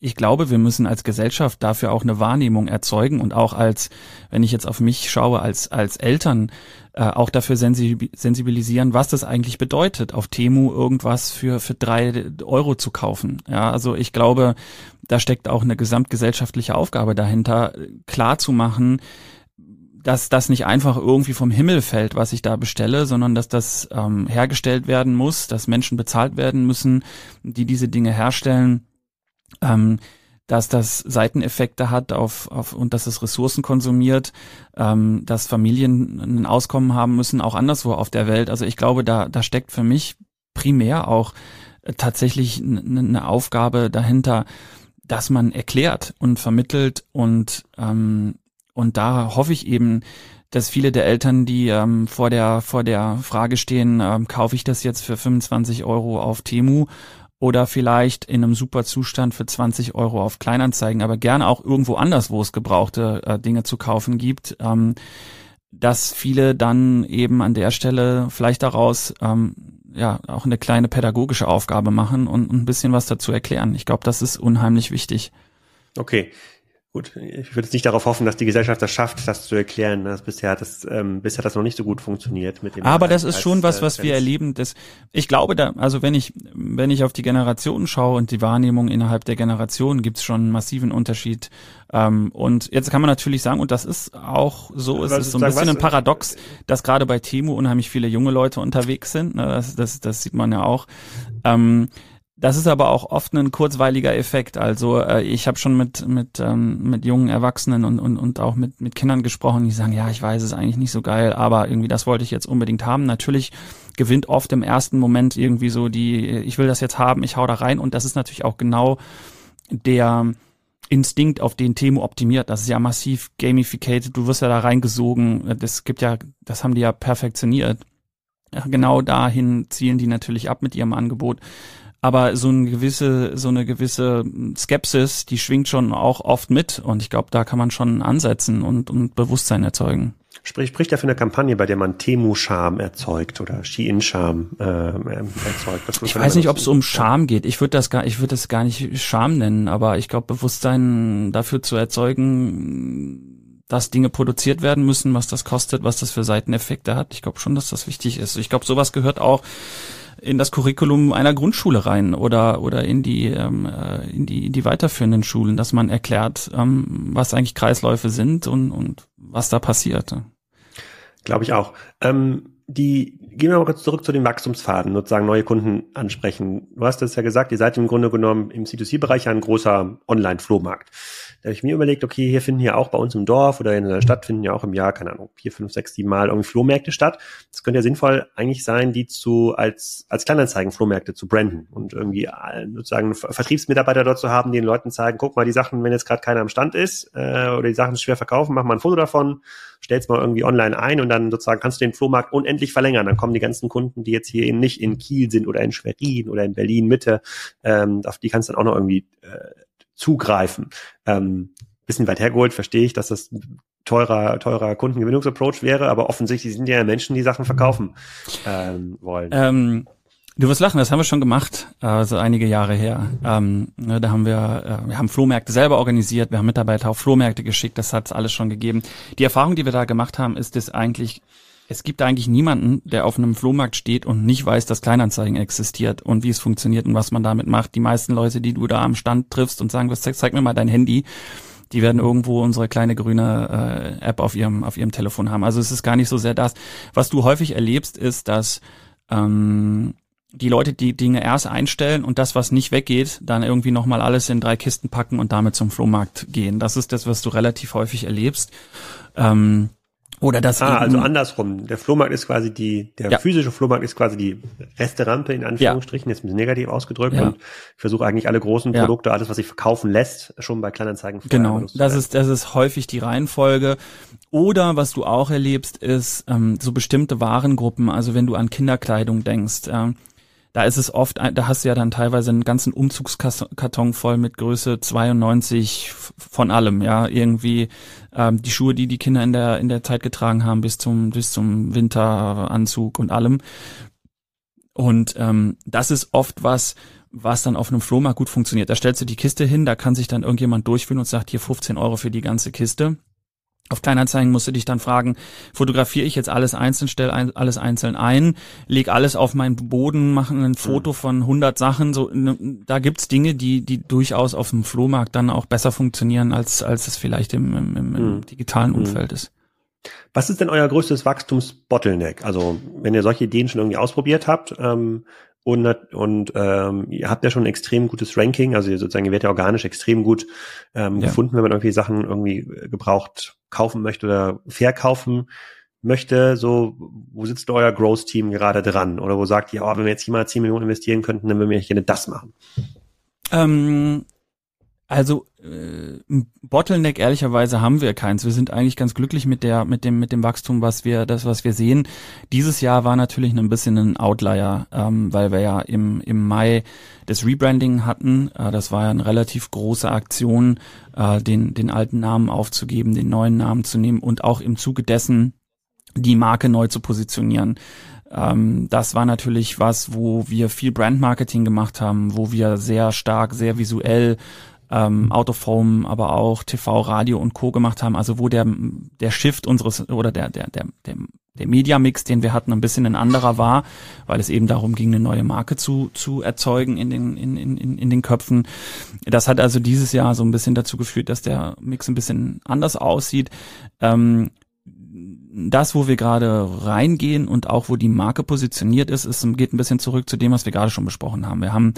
ich glaube, wir müssen als Gesellschaft dafür auch eine Wahrnehmung erzeugen und auch als, wenn ich jetzt auf mich schaue, als, als Eltern äh, auch dafür sensibilisieren, was das eigentlich bedeutet, auf Temu irgendwas für, für drei Euro zu kaufen. Ja, also ich glaube, da steckt auch eine gesamtgesellschaftliche Aufgabe dahinter, klar zu machen, dass das nicht einfach irgendwie vom Himmel fällt, was ich da bestelle, sondern dass das ähm, hergestellt werden muss, dass Menschen bezahlt werden müssen, die diese Dinge herstellen ähm, dass das Seiteneffekte hat auf, auf und dass es Ressourcen konsumiert, ähm, dass Familien ein Auskommen haben müssen, auch anderswo auf der Welt. Also ich glaube, da, da steckt für mich primär auch äh, tatsächlich eine Aufgabe dahinter, dass man erklärt und vermittelt und ähm, und da hoffe ich eben, dass viele der Eltern, die ähm, vor der vor der Frage stehen, ähm, kaufe ich das jetzt für 25 Euro auf Temu oder vielleicht in einem super Zustand für 20 Euro auf Kleinanzeigen, aber gerne auch irgendwo anders, wo es gebrauchte äh, Dinge zu kaufen gibt, ähm, dass viele dann eben an der Stelle vielleicht daraus ähm, ja auch eine kleine pädagogische Aufgabe machen und ein bisschen was dazu erklären. Ich glaube, das ist unheimlich wichtig. Okay, Gut, ich würde jetzt nicht darauf hoffen, dass die Gesellschaft das schafft, das zu erklären. Das bisher hat das ähm, bisher hat das noch nicht so gut funktioniert mit dem. Aber das ist schon was, was wir erleben. Das, ich glaube, da, also wenn ich wenn ich auf die Generationen schaue und die Wahrnehmung innerhalb der Generation, gibt es schon einen massiven Unterschied. Ähm, und jetzt kann man natürlich sagen, und das ist auch so, es ist so ein bisschen ein Paradox, dass gerade bei Temu unheimlich viele junge Leute unterwegs sind. Ne? Das, das, das sieht man ja auch. Ähm, das ist aber auch oft ein kurzweiliger Effekt. Also äh, ich habe schon mit mit ähm, mit jungen Erwachsenen und und und auch mit mit Kindern gesprochen, die sagen, ja, ich weiß es eigentlich nicht so geil, aber irgendwie das wollte ich jetzt unbedingt haben. Natürlich gewinnt oft im ersten Moment irgendwie so die, ich will das jetzt haben, ich hau da rein und das ist natürlich auch genau der Instinkt, auf den Temo optimiert. Das ist ja massiv gamificated. Du wirst ja da reingesogen. Das gibt ja, das haben die ja perfektioniert. Genau dahin zielen die natürlich ab mit ihrem Angebot aber so eine gewisse, so eine gewisse Skepsis, die schwingt schon auch oft mit und ich glaube, da kann man schon ansetzen und, und Bewusstsein erzeugen. Sprich, spricht ja für eine Kampagne, bei der man Temu-Charme erzeugt oder Shein-Charme äh, erzeugt. Ich weiß nicht, ob es um Charme geht. Ich würde das gar, ich würde das gar nicht Charme nennen, aber ich glaube, Bewusstsein dafür zu erzeugen, dass Dinge produziert werden müssen, was das kostet, was das für Seiteneffekte hat. Ich glaube schon, dass das wichtig ist. Ich glaube, sowas gehört auch in das Curriculum einer Grundschule rein oder oder in die ähm, äh, in die in die weiterführenden Schulen, dass man erklärt, ähm, was eigentlich Kreisläufe sind und und was da passiert. Glaube ich auch. Ähm, die gehen wir mal kurz zurück zu den Wachstumspfaden, sozusagen neue Kunden ansprechen. Du hast das ja gesagt, ihr seid im Grunde genommen im C2C-Bereich ein großer Online-Flohmarkt. Da habe ich mir überlegt, okay, hier finden ja auch bei uns im Dorf oder in der Stadt finden ja auch im Jahr, keine Ahnung, vier, fünf, sechs, sieben Mal irgendwie Flohmärkte statt. Das könnte ja sinnvoll eigentlich sein, die zu als als Kleinanzeigen-Flohmärkte zu branden und irgendwie äh, sozusagen Vertriebsmitarbeiter dort zu haben, die den Leuten zeigen, guck mal, die Sachen, wenn jetzt gerade keiner am Stand ist äh, oder die Sachen schwer verkaufen, mach mal ein Foto davon, stell's mal irgendwie online ein und dann sozusagen kannst du den Flohmarkt unendlich verlängern. Dann kommen die ganzen Kunden, die jetzt hier nicht in Kiel sind oder in Schwerin oder in Berlin Mitte, ähm, auf die kannst du dann auch noch irgendwie äh, zugreifen. Ähm, bisschen weit hergeholt, verstehe ich, dass das teurer, teurer Kundengewinnungsapproach wäre, aber offensichtlich sind ja Menschen, die Sachen verkaufen ähm, wollen. Ähm, du wirst lachen, das haben wir schon gemacht, also einige Jahre her. Ähm, ne, da haben wir, äh, wir haben Flohmärkte selber organisiert, wir haben Mitarbeiter auf Flohmärkte geschickt, das hat alles schon gegeben. Die Erfahrung, die wir da gemacht haben, ist es eigentlich es gibt eigentlich niemanden, der auf einem Flohmarkt steht und nicht weiß, dass Kleinanzeigen existiert und wie es funktioniert und was man damit macht. Die meisten Leute, die du da am Stand triffst und sagen wirst, zeig mir mal dein Handy, die werden irgendwo unsere kleine grüne äh, App auf ihrem auf ihrem Telefon haben. Also es ist gar nicht so sehr das. Was du häufig erlebst, ist, dass ähm, die Leute die Dinge erst einstellen und das, was nicht weggeht, dann irgendwie nochmal alles in drei Kisten packen und damit zum Flohmarkt gehen. Das ist das, was du relativ häufig erlebst. Ähm, oder das ah, also andersrum. Der Flohmarkt ist quasi die, der ja. physische Flohmarkt ist quasi die Resterampe in Anführungsstrichen, ja. jetzt ein bisschen negativ ausgedrückt. Ja. Und ich versuche eigentlich alle großen Produkte, alles, was sich verkaufen lässt, schon bei Kleinanzeigen. Genau, das ist, das ist häufig die Reihenfolge. Oder was du auch erlebst, ist ähm, so bestimmte Warengruppen. Also wenn du an Kinderkleidung denkst, ähm, da ist es oft, da hast du ja dann teilweise einen ganzen Umzugskarton voll mit Größe 92 von allem, ja, irgendwie ähm, die Schuhe, die die Kinder in der in der Zeit getragen haben bis zum bis zum Winteranzug und allem. Und ähm, das ist oft was, was dann auf einem Flohmarkt gut funktioniert. Da stellst du die Kiste hin, da kann sich dann irgendjemand durchführen und sagt hier 15 Euro für die ganze Kiste. Auf Kleinanzeigen musst du dich dann fragen, fotografiere ich jetzt alles einzeln, stelle ein, alles einzeln ein, leg alles auf meinen Boden, mache ein Foto von 100 Sachen. So, ne, da gibt's Dinge, die, die durchaus auf dem Flohmarkt dann auch besser funktionieren, als, als es vielleicht im, im, im, im mhm. digitalen hm. Umfeld ist. Was ist denn euer größtes Wachstumsbottleneck? Also wenn ihr solche Ideen schon irgendwie ausprobiert habt, ähm, und, und ähm, ihr habt ja schon ein extrem gutes Ranking, also ihr sozusagen ihr werdet ja organisch extrem gut ähm, ja. gefunden, wenn man irgendwie Sachen irgendwie gebraucht kaufen möchte oder verkaufen möchte. So, wo sitzt euer Growth-Team gerade dran? Oder wo sagt ihr, oh, wenn wir jetzt hier mal 10 Millionen investieren könnten, dann würden wir gerne das machen? Ähm, also äh, Bottleneck ehrlicherweise haben wir keins. Wir sind eigentlich ganz glücklich mit der mit dem mit dem Wachstum, was wir das was wir sehen. Dieses Jahr war natürlich ein bisschen ein Outlier, ähm, weil wir ja im im Mai das Rebranding hatten. Äh, das war ja eine relativ große Aktion, äh, den den alten Namen aufzugeben, den neuen Namen zu nehmen und auch im Zuge dessen die Marke neu zu positionieren ähm, das war natürlich was, wo wir viel Brandmarketing gemacht haben, wo wir sehr stark, sehr visuell ähm, Out of Home, aber auch TV, Radio und Co. gemacht haben, also wo der, der Shift unseres oder der, der, der, der, der Media-Mix, den wir hatten, ein bisschen ein anderer war, weil es eben darum ging, eine neue Marke zu, zu erzeugen in den, in, in, in den Köpfen. Das hat also dieses Jahr so ein bisschen dazu geführt, dass der Mix ein bisschen anders aussieht. Ähm, das, wo wir gerade reingehen und auch wo die Marke positioniert ist, es geht ein bisschen zurück zu dem, was wir gerade schon besprochen haben. Wir haben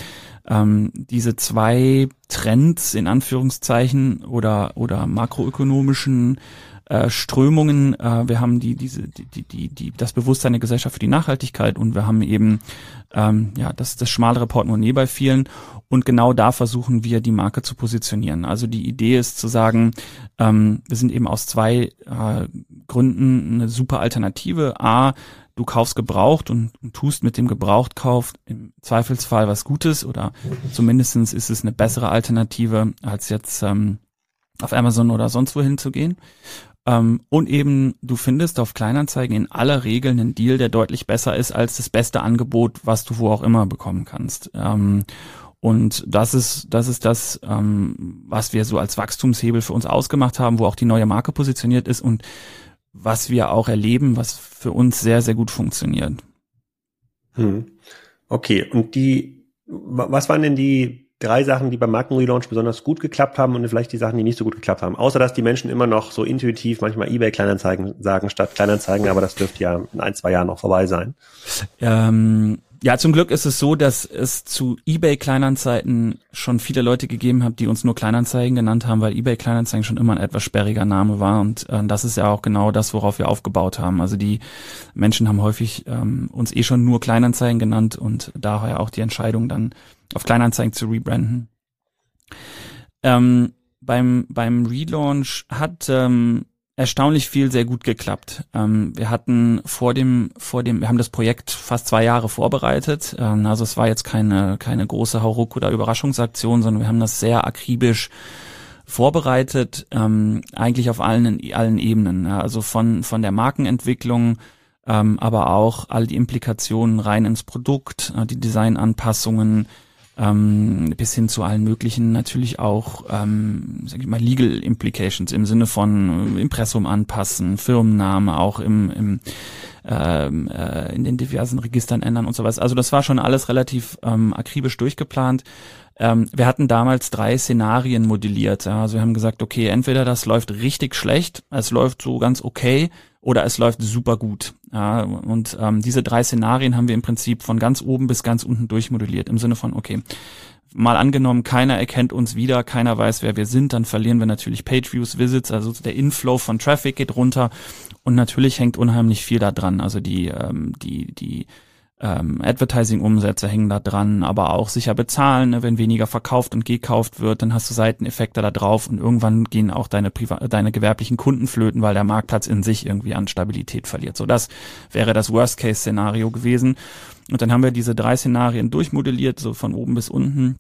ähm, diese zwei Trends in Anführungszeichen oder oder makroökonomischen äh, Strömungen. Äh, wir haben die diese die, die die das Bewusstsein der Gesellschaft für die Nachhaltigkeit und wir haben eben ähm, ja das das schmalere Portemonnaie bei vielen und genau da versuchen wir, die Marke zu positionieren. Also die Idee ist zu sagen, ähm, wir sind eben aus zwei äh, Gründen eine super Alternative. A, du kaufst gebraucht und, und tust mit dem Gebrauchtkauf im Zweifelsfall was Gutes oder zumindestens ist es eine bessere Alternative, als jetzt ähm, auf Amazon oder sonst wohin zu gehen. Ähm, und eben, du findest auf Kleinanzeigen in aller Regel einen Deal, der deutlich besser ist als das beste Angebot, was du wo auch immer bekommen kannst. Ähm, und das ist, das ist das, ähm, was wir so als Wachstumshebel für uns ausgemacht haben, wo auch die neue Marke positioniert ist und was wir auch erleben, was für uns sehr, sehr gut funktioniert. Hm. Okay, und die, was waren denn die drei Sachen, die beim Markenrelaunch besonders gut geklappt haben und vielleicht die Sachen, die nicht so gut geklappt haben? Außer, dass die Menschen immer noch so intuitiv manchmal eBay-Kleinanzeigen sagen statt Kleinanzeigen, aber das dürfte ja in ein, zwei Jahren noch vorbei sein. Ähm, ja, zum Glück ist es so, dass es zu eBay Kleinanzeigen schon viele Leute gegeben hat, die uns nur Kleinanzeigen genannt haben, weil eBay Kleinanzeigen schon immer ein etwas sperriger Name war und äh, das ist ja auch genau das, worauf wir aufgebaut haben. Also die Menschen haben häufig ähm, uns eh schon nur Kleinanzeigen genannt und daher auch die Entscheidung dann auf Kleinanzeigen zu rebranden. Ähm, beim beim Relaunch hat ähm, erstaunlich viel sehr gut geklappt. Ähm, wir hatten vor dem, vor dem, wir haben das Projekt fast zwei Jahre vorbereitet. Ähm, also es war jetzt keine, keine große Hauruck- oder Überraschungsaktion, sondern wir haben das sehr akribisch vorbereitet, ähm, eigentlich auf allen, allen Ebenen. Ja, also von, von der Markenentwicklung, ähm, aber auch all die Implikationen rein ins Produkt, äh, die Designanpassungen, ähm, bis hin zu allen möglichen natürlich auch, ähm, sag ich mal, Legal Implications im Sinne von äh, Impressum anpassen, Firmenname auch im, im ähm, äh, in den diversen Registern ändern und so was. Also das war schon alles relativ ähm, akribisch durchgeplant. Ähm, wir hatten damals drei Szenarien modelliert. Ja. Also wir haben gesagt, okay, entweder das läuft richtig schlecht, es läuft so ganz okay oder es läuft super gut. Ja, und ähm, diese drei Szenarien haben wir im Prinzip von ganz oben bis ganz unten durchmodelliert. Im Sinne von, okay, mal angenommen, keiner erkennt uns wieder, keiner weiß, wer wir sind, dann verlieren wir natürlich Page Views, Visits, also der Inflow von Traffic geht runter und natürlich hängt unheimlich viel da dran. Also die, ähm, die, die ähm, Advertising-Umsätze hängen da dran, aber auch sicher bezahlen, ne? wenn weniger verkauft und gekauft wird, dann hast du Seiteneffekte da drauf und irgendwann gehen auch deine, Priva deine gewerblichen Kunden flöten, weil der Marktplatz in sich irgendwie an Stabilität verliert. So, das wäre das Worst-Case-Szenario gewesen. Und dann haben wir diese drei Szenarien durchmodelliert, so von oben bis unten.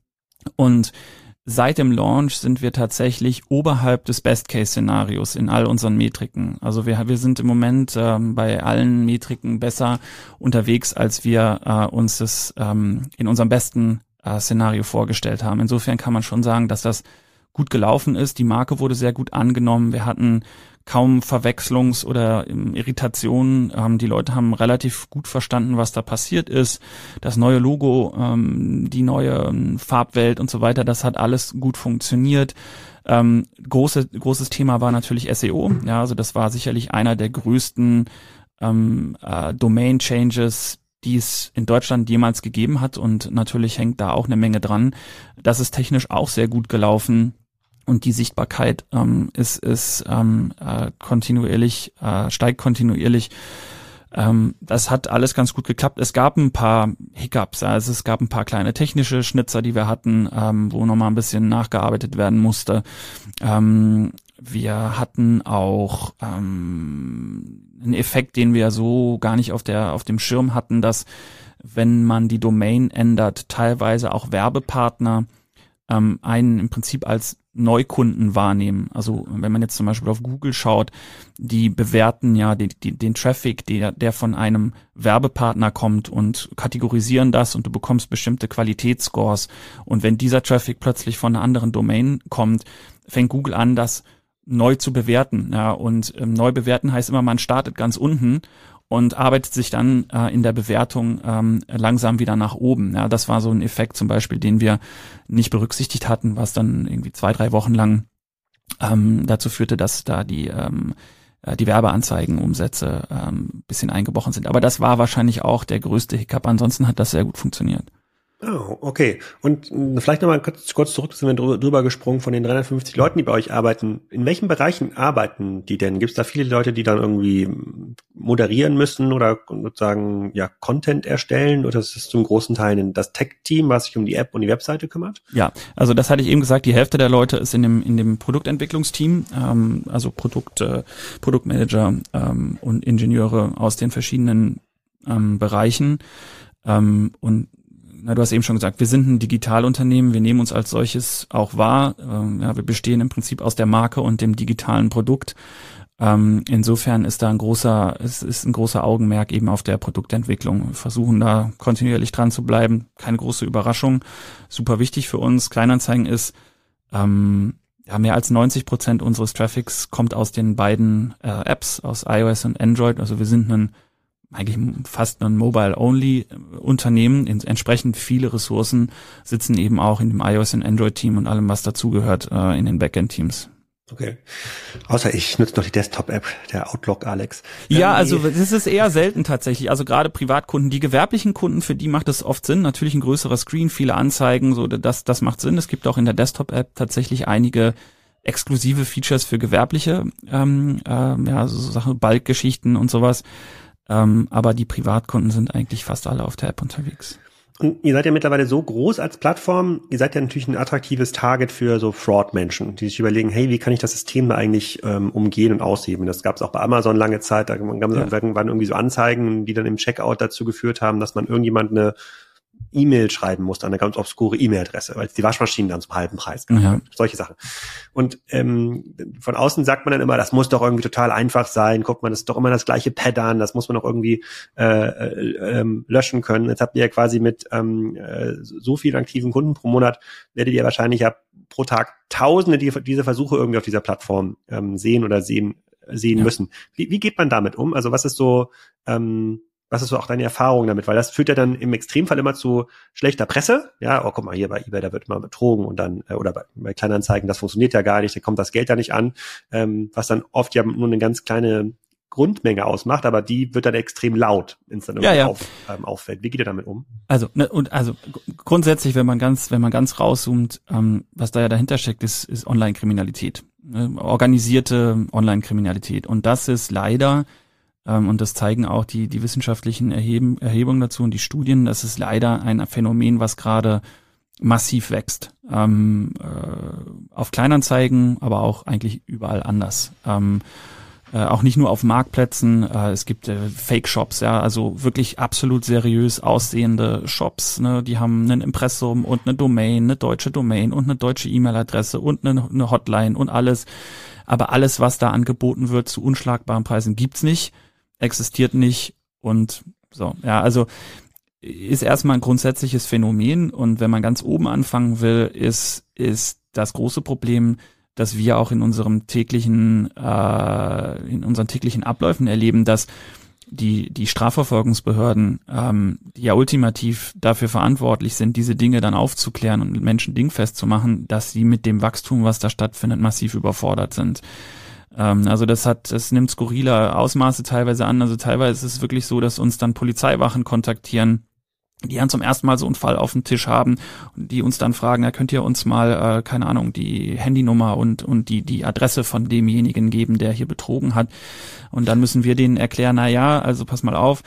Und Seit dem Launch sind wir tatsächlich oberhalb des Best-Case-Szenarios in all unseren Metriken. Also wir, wir sind im Moment ähm, bei allen Metriken besser unterwegs, als wir äh, uns das ähm, in unserem besten äh, Szenario vorgestellt haben. Insofern kann man schon sagen, dass das gut gelaufen ist. Die Marke wurde sehr gut angenommen. Wir hatten kaum Verwechslungs- oder ähm, Irritationen. Ähm, die Leute haben relativ gut verstanden, was da passiert ist. Das neue Logo, ähm, die neue ähm, Farbwelt und so weiter, das hat alles gut funktioniert. Ähm, große, großes Thema war natürlich SEO. Ja, also das war sicherlich einer der größten ähm, äh, Domain Changes, die es in Deutschland jemals gegeben hat. Und natürlich hängt da auch eine Menge dran. Das ist technisch auch sehr gut gelaufen und die Sichtbarkeit ähm, ist, ist ähm, äh, kontinuierlich, äh, steigt kontinuierlich. Ähm, das hat alles ganz gut geklappt. Es gab ein paar Hiccups, also es gab ein paar kleine technische Schnitzer, die wir hatten, ähm, wo nochmal ein bisschen nachgearbeitet werden musste. Ähm, wir hatten auch ähm, einen Effekt, den wir so gar nicht auf der auf dem Schirm hatten, dass wenn man die Domain ändert, teilweise auch Werbepartner ähm, einen im Prinzip als Neukunden wahrnehmen. Also wenn man jetzt zum Beispiel auf Google schaut, die bewerten ja die, die, den Traffic, der, der von einem Werbepartner kommt und kategorisieren das und du bekommst bestimmte Qualitätsscores. Und wenn dieser Traffic plötzlich von einer anderen Domain kommt, fängt Google an, das neu zu bewerten. Ja, und ähm, neu bewerten heißt immer, man startet ganz unten und arbeitet sich dann äh, in der Bewertung ähm, langsam wieder nach oben. Ja, das war so ein Effekt zum Beispiel, den wir nicht berücksichtigt hatten, was dann irgendwie zwei, drei Wochen lang ähm, dazu führte, dass da die ähm, äh, die Werbeanzeigenumsätze ähm, bisschen eingebrochen sind. Aber das war wahrscheinlich auch der größte Hiccup. Ansonsten hat das sehr gut funktioniert. Oh, okay. Und hm, vielleicht nochmal kurz, kurz zurück, sind wir drüber gesprungen von den 350 Leuten, die bei euch arbeiten. In welchen Bereichen arbeiten die denn? Gibt es da viele Leute, die dann irgendwie moderieren müssen oder sozusagen ja Content erstellen? Oder ist es zum großen Teil das Tech-Team, was sich um die App und die Webseite kümmert? Ja, also das hatte ich eben gesagt, die Hälfte der Leute ist in dem, in dem Produktentwicklungsteam, ähm, also Produkt, äh, Produktmanager ähm, und Ingenieure aus den verschiedenen ähm, Bereichen. Ähm, und na, du hast eben schon gesagt, wir sind ein Digitalunternehmen, wir nehmen uns als solches auch wahr. Ähm, ja, wir bestehen im Prinzip aus der Marke und dem digitalen Produkt. Ähm, insofern ist da ein großer, es ist ein großer Augenmerk eben auf der Produktentwicklung. Wir versuchen da kontinuierlich dran zu bleiben. Keine große Überraschung. Super wichtig für uns. Kleinanzeigen ist, ähm, ja, mehr als 90 Prozent unseres Traffics kommt aus den beiden äh, Apps, aus iOS und Android. Also wir sind ein eigentlich fast ein Mobile-Only-Unternehmen. Entsprechend viele Ressourcen sitzen eben auch in dem iOS und Android-Team und allem, was dazugehört, äh, in den Backend-Teams. Okay. Außer ich nutze noch die Desktop-App, der Outlook Alex. Ja, ähm, also das ist eher selten tatsächlich. Also gerade Privatkunden, die gewerblichen Kunden, für die macht es oft Sinn. Natürlich ein größerer Screen, viele Anzeigen, so das, das macht Sinn. Es gibt auch in der Desktop-App tatsächlich einige exklusive Features für gewerbliche, ähm, äh, ja, so Sachen, Balkgeschichten und sowas. Ähm, aber die Privatkunden sind eigentlich fast alle auf der App unterwegs. Und ihr seid ja mittlerweile so groß als Plattform, ihr seid ja natürlich ein attraktives Target für so Fraud-Menschen, die sich überlegen, hey, wie kann ich das System da eigentlich ähm, umgehen und ausheben? Das gab es auch bei Amazon lange Zeit, da gab es ja. irgendwann irgendwie so Anzeigen, die dann im Checkout dazu geführt haben, dass man irgendjemand eine E-Mail schreiben musste, eine ganz obskure E-Mail-Adresse, weil es die Waschmaschinen dann zum halben Preis gab. Ja. Solche Sachen. Und ähm, von außen sagt man dann immer, das muss doch irgendwie total einfach sein. Guckt man, das ist doch immer das gleiche Pad an, das muss man doch irgendwie äh, äh, ähm, löschen können. Jetzt habt ihr ja quasi mit ähm, äh, so vielen aktiven Kunden pro Monat, werdet ihr wahrscheinlich ja pro Tag Tausende, die diese Versuche irgendwie auf dieser Plattform ähm, sehen oder sehen sehen ja. müssen. Wie, wie geht man damit um? Also was ist so ähm, was ist so auch deine Erfahrung damit? Weil das führt ja dann im Extremfall immer zu schlechter Presse. Ja, oh, guck mal, hier bei eBay, da wird immer betrogen und dann, äh, oder bei, bei Kleinanzeigen, das funktioniert ja gar nicht, da kommt das Geld ja nicht an, ähm, was dann oft ja nur eine ganz kleine Grundmenge ausmacht, aber die wird dann extrem laut, wenn es dann ja, ja. Auf, ähm, auffällt. Wie geht ihr damit um? Also ne, und also grundsätzlich, wenn man ganz, wenn man ganz rauszoomt, ähm, was da ja dahinter steckt, ist, ist Online-Kriminalität, ne? organisierte Online-Kriminalität und das ist leider ähm, und das zeigen auch die, die wissenschaftlichen Erheben, Erhebungen dazu und die Studien. Das ist leider ein Phänomen, was gerade massiv wächst. Ähm, äh, auf Kleinanzeigen, aber auch eigentlich überall anders. Ähm, äh, auch nicht nur auf Marktplätzen, äh, es gibt äh, Fake-Shops, ja, also wirklich absolut seriös aussehende Shops, ne, die haben ein Impressum und eine Domain, eine deutsche Domain und eine deutsche E-Mail-Adresse und eine, eine Hotline und alles. Aber alles, was da angeboten wird zu unschlagbaren Preisen, gibt's nicht existiert nicht und so. Ja, also ist erstmal ein grundsätzliches Phänomen und wenn man ganz oben anfangen will, ist, ist das große Problem, dass wir auch in unserem täglichen, äh, in unseren täglichen Abläufen erleben, dass die, die Strafverfolgungsbehörden, ähm, die ja ultimativ dafür verantwortlich sind, diese Dinge dann aufzuklären und Menschen dingfest zu machen, dass sie mit dem Wachstum, was da stattfindet, massiv überfordert sind. Ähm, also das hat, das nimmt skurrile Ausmaße teilweise an. Also teilweise ist es wirklich so, dass uns dann Polizeiwachen kontaktieren, die dann zum ersten Mal so einen Fall auf dem Tisch haben, die uns dann fragen, ja, könnt ihr uns mal, äh, keine Ahnung, die Handynummer und, und die, die Adresse von demjenigen geben, der hier betrogen hat. Und dann müssen wir denen erklären, na ja, also pass mal auf,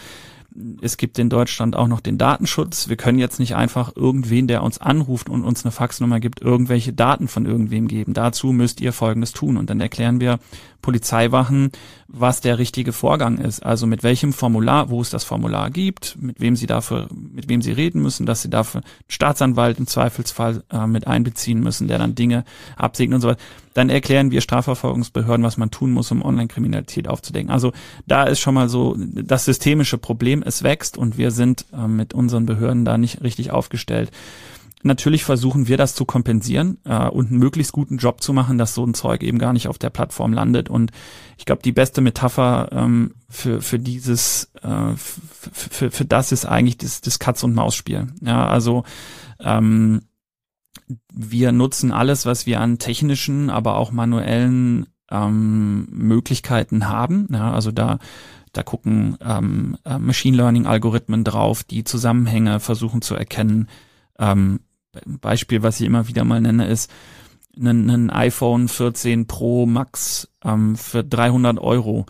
es gibt in Deutschland auch noch den Datenschutz. Wir können jetzt nicht einfach irgendwen, der uns anruft und uns eine Faxnummer gibt, irgendwelche Daten von irgendwem geben. Dazu müsst ihr Folgendes tun. Und dann erklären wir Polizeiwachen, was der richtige Vorgang ist. Also mit welchem Formular, wo es das Formular gibt, mit wem sie dafür, mit wem sie reden müssen, dass sie dafür Staatsanwalt im Zweifelsfall äh, mit einbeziehen müssen, der dann Dinge absegnet und so weiter. Dann erklären wir Strafverfolgungsbehörden, was man tun muss, um Online-Kriminalität aufzudecken. Also da ist schon mal so das systemische Problem, es wächst und wir sind äh, mit unseren Behörden da nicht richtig aufgestellt. Natürlich versuchen wir das zu kompensieren äh, und einen möglichst guten Job zu machen, dass so ein Zeug eben gar nicht auf der Plattform landet. Und ich glaube, die beste Metapher ähm, für, für dieses, äh, für, für das ist eigentlich das, das Katz- und Maus-Spiel. Ja, also ähm, wir nutzen alles, was wir an technischen, aber auch manuellen ähm, Möglichkeiten haben. Ja, also da da gucken ähm, äh, Machine Learning Algorithmen drauf, die Zusammenhänge versuchen zu erkennen. Ähm, Beispiel, was ich immer wieder mal nenne, ist ein, ein iPhone 14 Pro Max ähm, für 300 Euro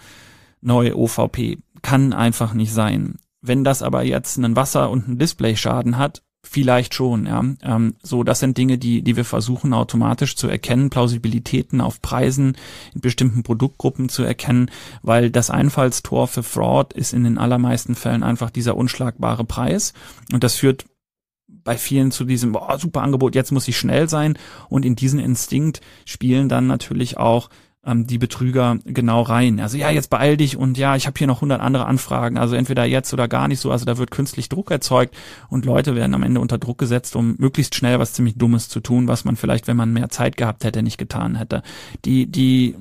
neue OVP. Kann einfach nicht sein. Wenn das aber jetzt einen Wasser- und einen Displayschaden hat, vielleicht schon, ja. Ähm, so, das sind Dinge, die, die wir versuchen automatisch zu erkennen, Plausibilitäten auf Preisen in bestimmten Produktgruppen zu erkennen, weil das Einfallstor für Fraud ist in den allermeisten Fällen einfach dieser unschlagbare Preis. Und das führt bei vielen zu diesem, boah, super Angebot, jetzt muss ich schnell sein. Und in diesen Instinkt spielen dann natürlich auch ähm, die Betrüger genau rein. Also ja, jetzt beeil dich und ja, ich habe hier noch 100 andere Anfragen. Also entweder jetzt oder gar nicht so. Also da wird künstlich Druck erzeugt und Leute werden am Ende unter Druck gesetzt, um möglichst schnell was ziemlich Dummes zu tun, was man vielleicht, wenn man mehr Zeit gehabt hätte, nicht getan hätte. Die, die,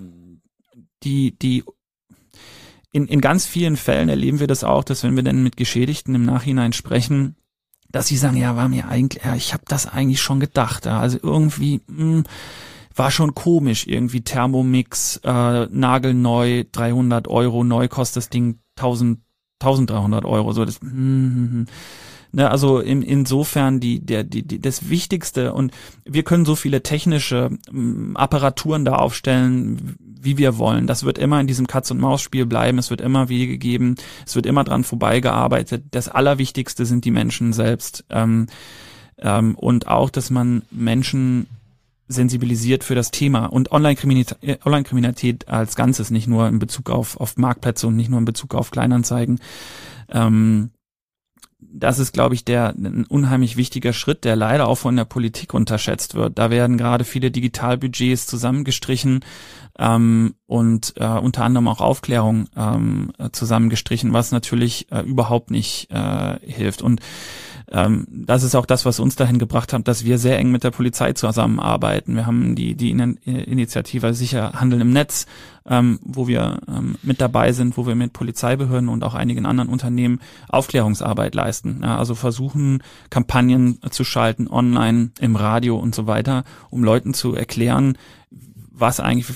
die, die in, in ganz vielen Fällen erleben wir das auch, dass wenn wir denn mit Geschädigten im Nachhinein sprechen, dass sie sagen, ja, war mir eigentlich, ja, ich habe das eigentlich schon gedacht. Ja, also irgendwie mh, hm, war schon komisch, irgendwie Thermomix, äh, nagelneu, 300 Euro, neu kostet das Ding 1000, 1300 Euro. So das, mh, mh, Ne, also in, insofern die, der, die, die, das Wichtigste und wir können so viele technische m, Apparaturen da aufstellen, wie wir wollen. Das wird immer in diesem Katz-und-Maus-Spiel bleiben. Es wird immer Wege geben. Es wird immer dran vorbeigearbeitet. Das Allerwichtigste sind die Menschen selbst. Ähm, ähm, und auch, dass man Menschen sensibilisiert für das Thema und Online-Kriminalität, äh, Online-Kriminalität als Ganzes, nicht nur in Bezug auf, auf Marktplätze und nicht nur in Bezug auf Kleinanzeigen. Ähm, das ist, glaube ich, der ein unheimlich wichtiger Schritt, der leider auch von der Politik unterschätzt wird. Da werden gerade viele Digitalbudgets zusammengestrichen ähm, und äh, unter anderem auch Aufklärung ähm, zusammengestrichen, was natürlich äh, überhaupt nicht äh, hilft. Und ähm, das ist auch das, was uns dahin gebracht hat, dass wir sehr eng mit der Polizei zusammenarbeiten. Wir haben die, die Initiative Sicher Handeln im Netz, ähm, wo wir ähm, mit dabei sind, wo wir mit Polizeibehörden und auch einigen anderen Unternehmen Aufklärungsarbeit leisten. Ja, also versuchen, Kampagnen zu schalten, online, im Radio und so weiter, um Leuten zu erklären, was eigentlich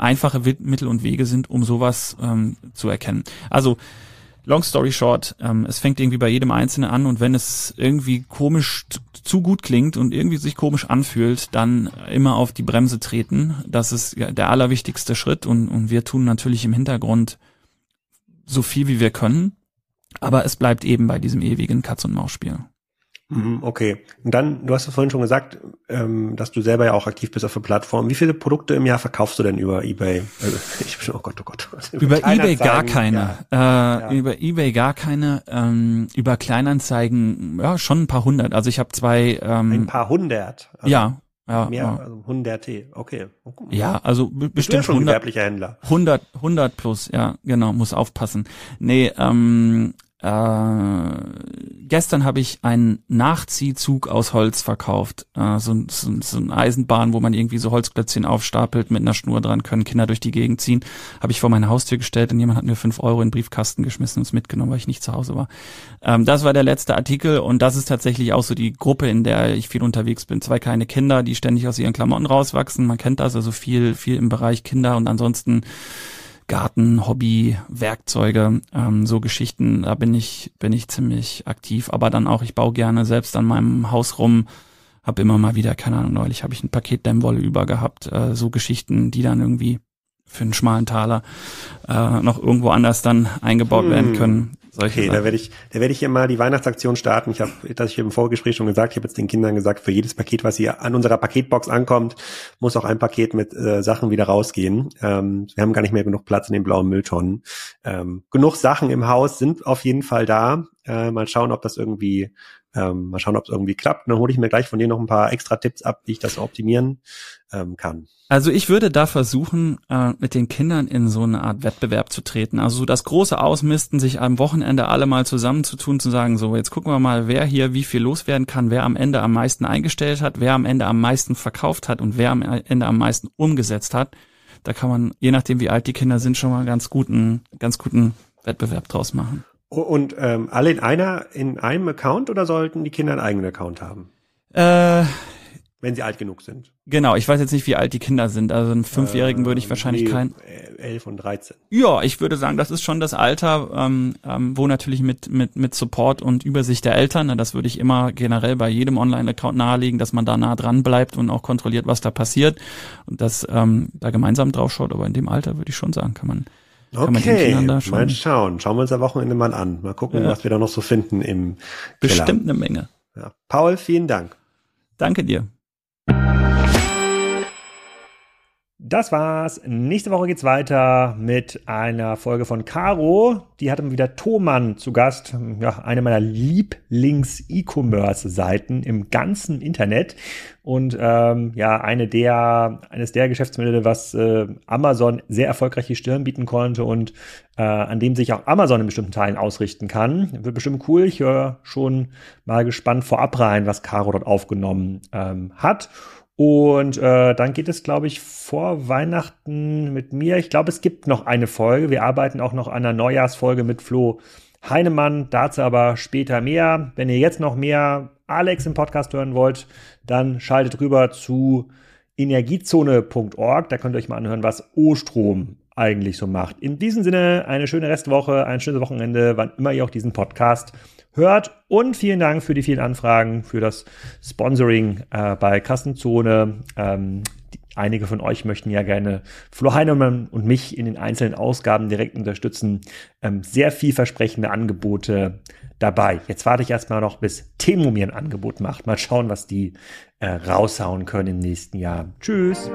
einfache Mittel und Wege sind, um sowas ähm, zu erkennen. Also Long story short, ähm, es fängt irgendwie bei jedem Einzelnen an und wenn es irgendwie komisch zu gut klingt und irgendwie sich komisch anfühlt, dann immer auf die Bremse treten. Das ist der allerwichtigste Schritt und, und wir tun natürlich im Hintergrund so viel wie wir können, aber es bleibt eben bei diesem ewigen Katz-und-Maus-Spiel. Mhm, okay. Und dann, du hast ja vorhin schon gesagt, ähm, dass du selber ja auch aktiv bist auf der Plattform. Wie viele Produkte im Jahr verkaufst du denn über eBay? Also, ich bin oh Gott, oh Gott. Oh über, über eBay gar keine. Ja. Äh, ja. Über eBay gar keine. Ähm, über Kleinanzeigen, ja, schon ein paar hundert. Also ich habe zwei. Ähm, ein paar hundert. Also ja. Ja, mehr, ja. also hunderte, okay. Ja, also bestimmt schon 100, Händler. 100, 100 plus, ja, genau, muss aufpassen. Nee, ähm, äh, gestern habe ich einen Nachziehzug aus Holz verkauft. Äh, so, so, so eine Eisenbahn, wo man irgendwie so Holzklötzchen aufstapelt mit einer Schnur dran, können Kinder durch die Gegend ziehen. Habe ich vor meine Haustür gestellt und jemand hat mir fünf Euro in den Briefkasten geschmissen und es mitgenommen, weil ich nicht zu Hause war. Ähm, das war der letzte Artikel und das ist tatsächlich auch so die Gruppe, in der ich viel unterwegs bin. Zwei kleine Kinder, die ständig aus ihren Klamotten rauswachsen. Man kennt das, also viel, viel im Bereich Kinder und ansonsten Garten, Hobby, Werkzeuge, ähm, so Geschichten, da bin ich, bin ich ziemlich aktiv. Aber dann auch, ich baue gerne selbst an meinem Haus rum, habe immer mal wieder, keine Ahnung, neulich habe ich ein Paket Dämmwolle über gehabt, äh, so Geschichten, die dann irgendwie für einen schmalen Taler äh, noch irgendwo anders dann eingebaut hm. werden können. Solche okay, Sachen. da werde ich, da werde ich hier mal die Weihnachtsaktion starten. Ich habe, das ich im Vorgespräch schon gesagt, ich habe jetzt den Kindern gesagt, für jedes Paket, was hier an unserer Paketbox ankommt, muss auch ein Paket mit äh, Sachen wieder rausgehen. Ähm, wir haben gar nicht mehr genug Platz in den blauen Mülltonnen. Ähm, genug Sachen im Haus sind auf jeden Fall da. Äh, mal schauen, ob das irgendwie, ähm, mal schauen, ob es irgendwie klappt. Und dann hole ich mir gleich von dir noch ein paar extra Tipps ab, wie ich das optimieren ähm, kann. Also ich würde da versuchen, äh, mit den Kindern in so eine Art Wettbewerb zu treten. Also das große Ausmisten, sich am Wochenende alle mal zusammenzutun, zu sagen, so jetzt gucken wir mal, wer hier wie viel loswerden kann, wer am Ende am meisten eingestellt hat, wer am Ende am meisten verkauft hat und wer am Ende am meisten umgesetzt hat. Da kann man, je nachdem wie alt die Kinder sind, schon mal ganz guten, ganz guten Wettbewerb draus machen. Und ähm, alle in einer, in einem Account oder sollten die Kinder einen eigenen Account haben? Äh, wenn sie alt genug sind. Genau, ich weiß jetzt nicht, wie alt die Kinder sind. Also einen Fünfjährigen äh, würde ich äh, wahrscheinlich nee, kein. Elf und dreizehn. Ja, ich würde sagen, das ist schon das Alter, ähm, ähm, wo natürlich mit, mit, mit Support und Übersicht der Eltern, ne, das würde ich immer generell bei jedem Online-Account nahelegen, dass man da nah dran bleibt und auch kontrolliert, was da passiert und dass ähm, da gemeinsam drauf schaut. Aber in dem Alter würde ich schon sagen, kann man. Kann okay, man da schon mal schauen. Schauen wir uns am Wochenende mal an. Mal gucken, ja. was wir da noch so finden im Bestimmt Keller. eine Menge. Ja. Paul, vielen Dank. Danke dir. Das war's. Nächste Woche geht's weiter mit einer Folge von Caro. Die hatte wieder Thomann zu Gast. Ja, eine meiner Lieblings-E-Commerce-Seiten im ganzen Internet. Und ähm, ja, eine der, eines der Geschäftsmodelle, was äh, Amazon sehr erfolgreich die Stirn bieten konnte und äh, an dem sich auch Amazon in bestimmten Teilen ausrichten kann. Wird bestimmt cool. Ich höre schon mal gespannt vorab rein, was Caro dort aufgenommen ähm, hat. Und äh, dann geht es, glaube ich, vor Weihnachten mit mir. Ich glaube, es gibt noch eine Folge. Wir arbeiten auch noch an einer Neujahrsfolge mit Flo Heinemann. Dazu aber später mehr. Wenn ihr jetzt noch mehr Alex im Podcast hören wollt, dann schaltet rüber zu energiezone.org. Da könnt ihr euch mal anhören, was O-Strom eigentlich so macht. In diesem Sinne eine schöne Restwoche, ein schönes Wochenende, wann immer ihr auch diesen Podcast hört. Und vielen Dank für die vielen Anfragen, für das Sponsoring äh, bei Kassenzone. Ähm, die, einige von euch möchten ja gerne Flo Heinemann und mich in den einzelnen Ausgaben direkt unterstützen. Ähm, sehr vielversprechende Angebote dabei. Jetzt warte ich erstmal noch, bis Temo mir ein Angebot macht. Mal schauen, was die äh, raushauen können im nächsten Jahr. Tschüss.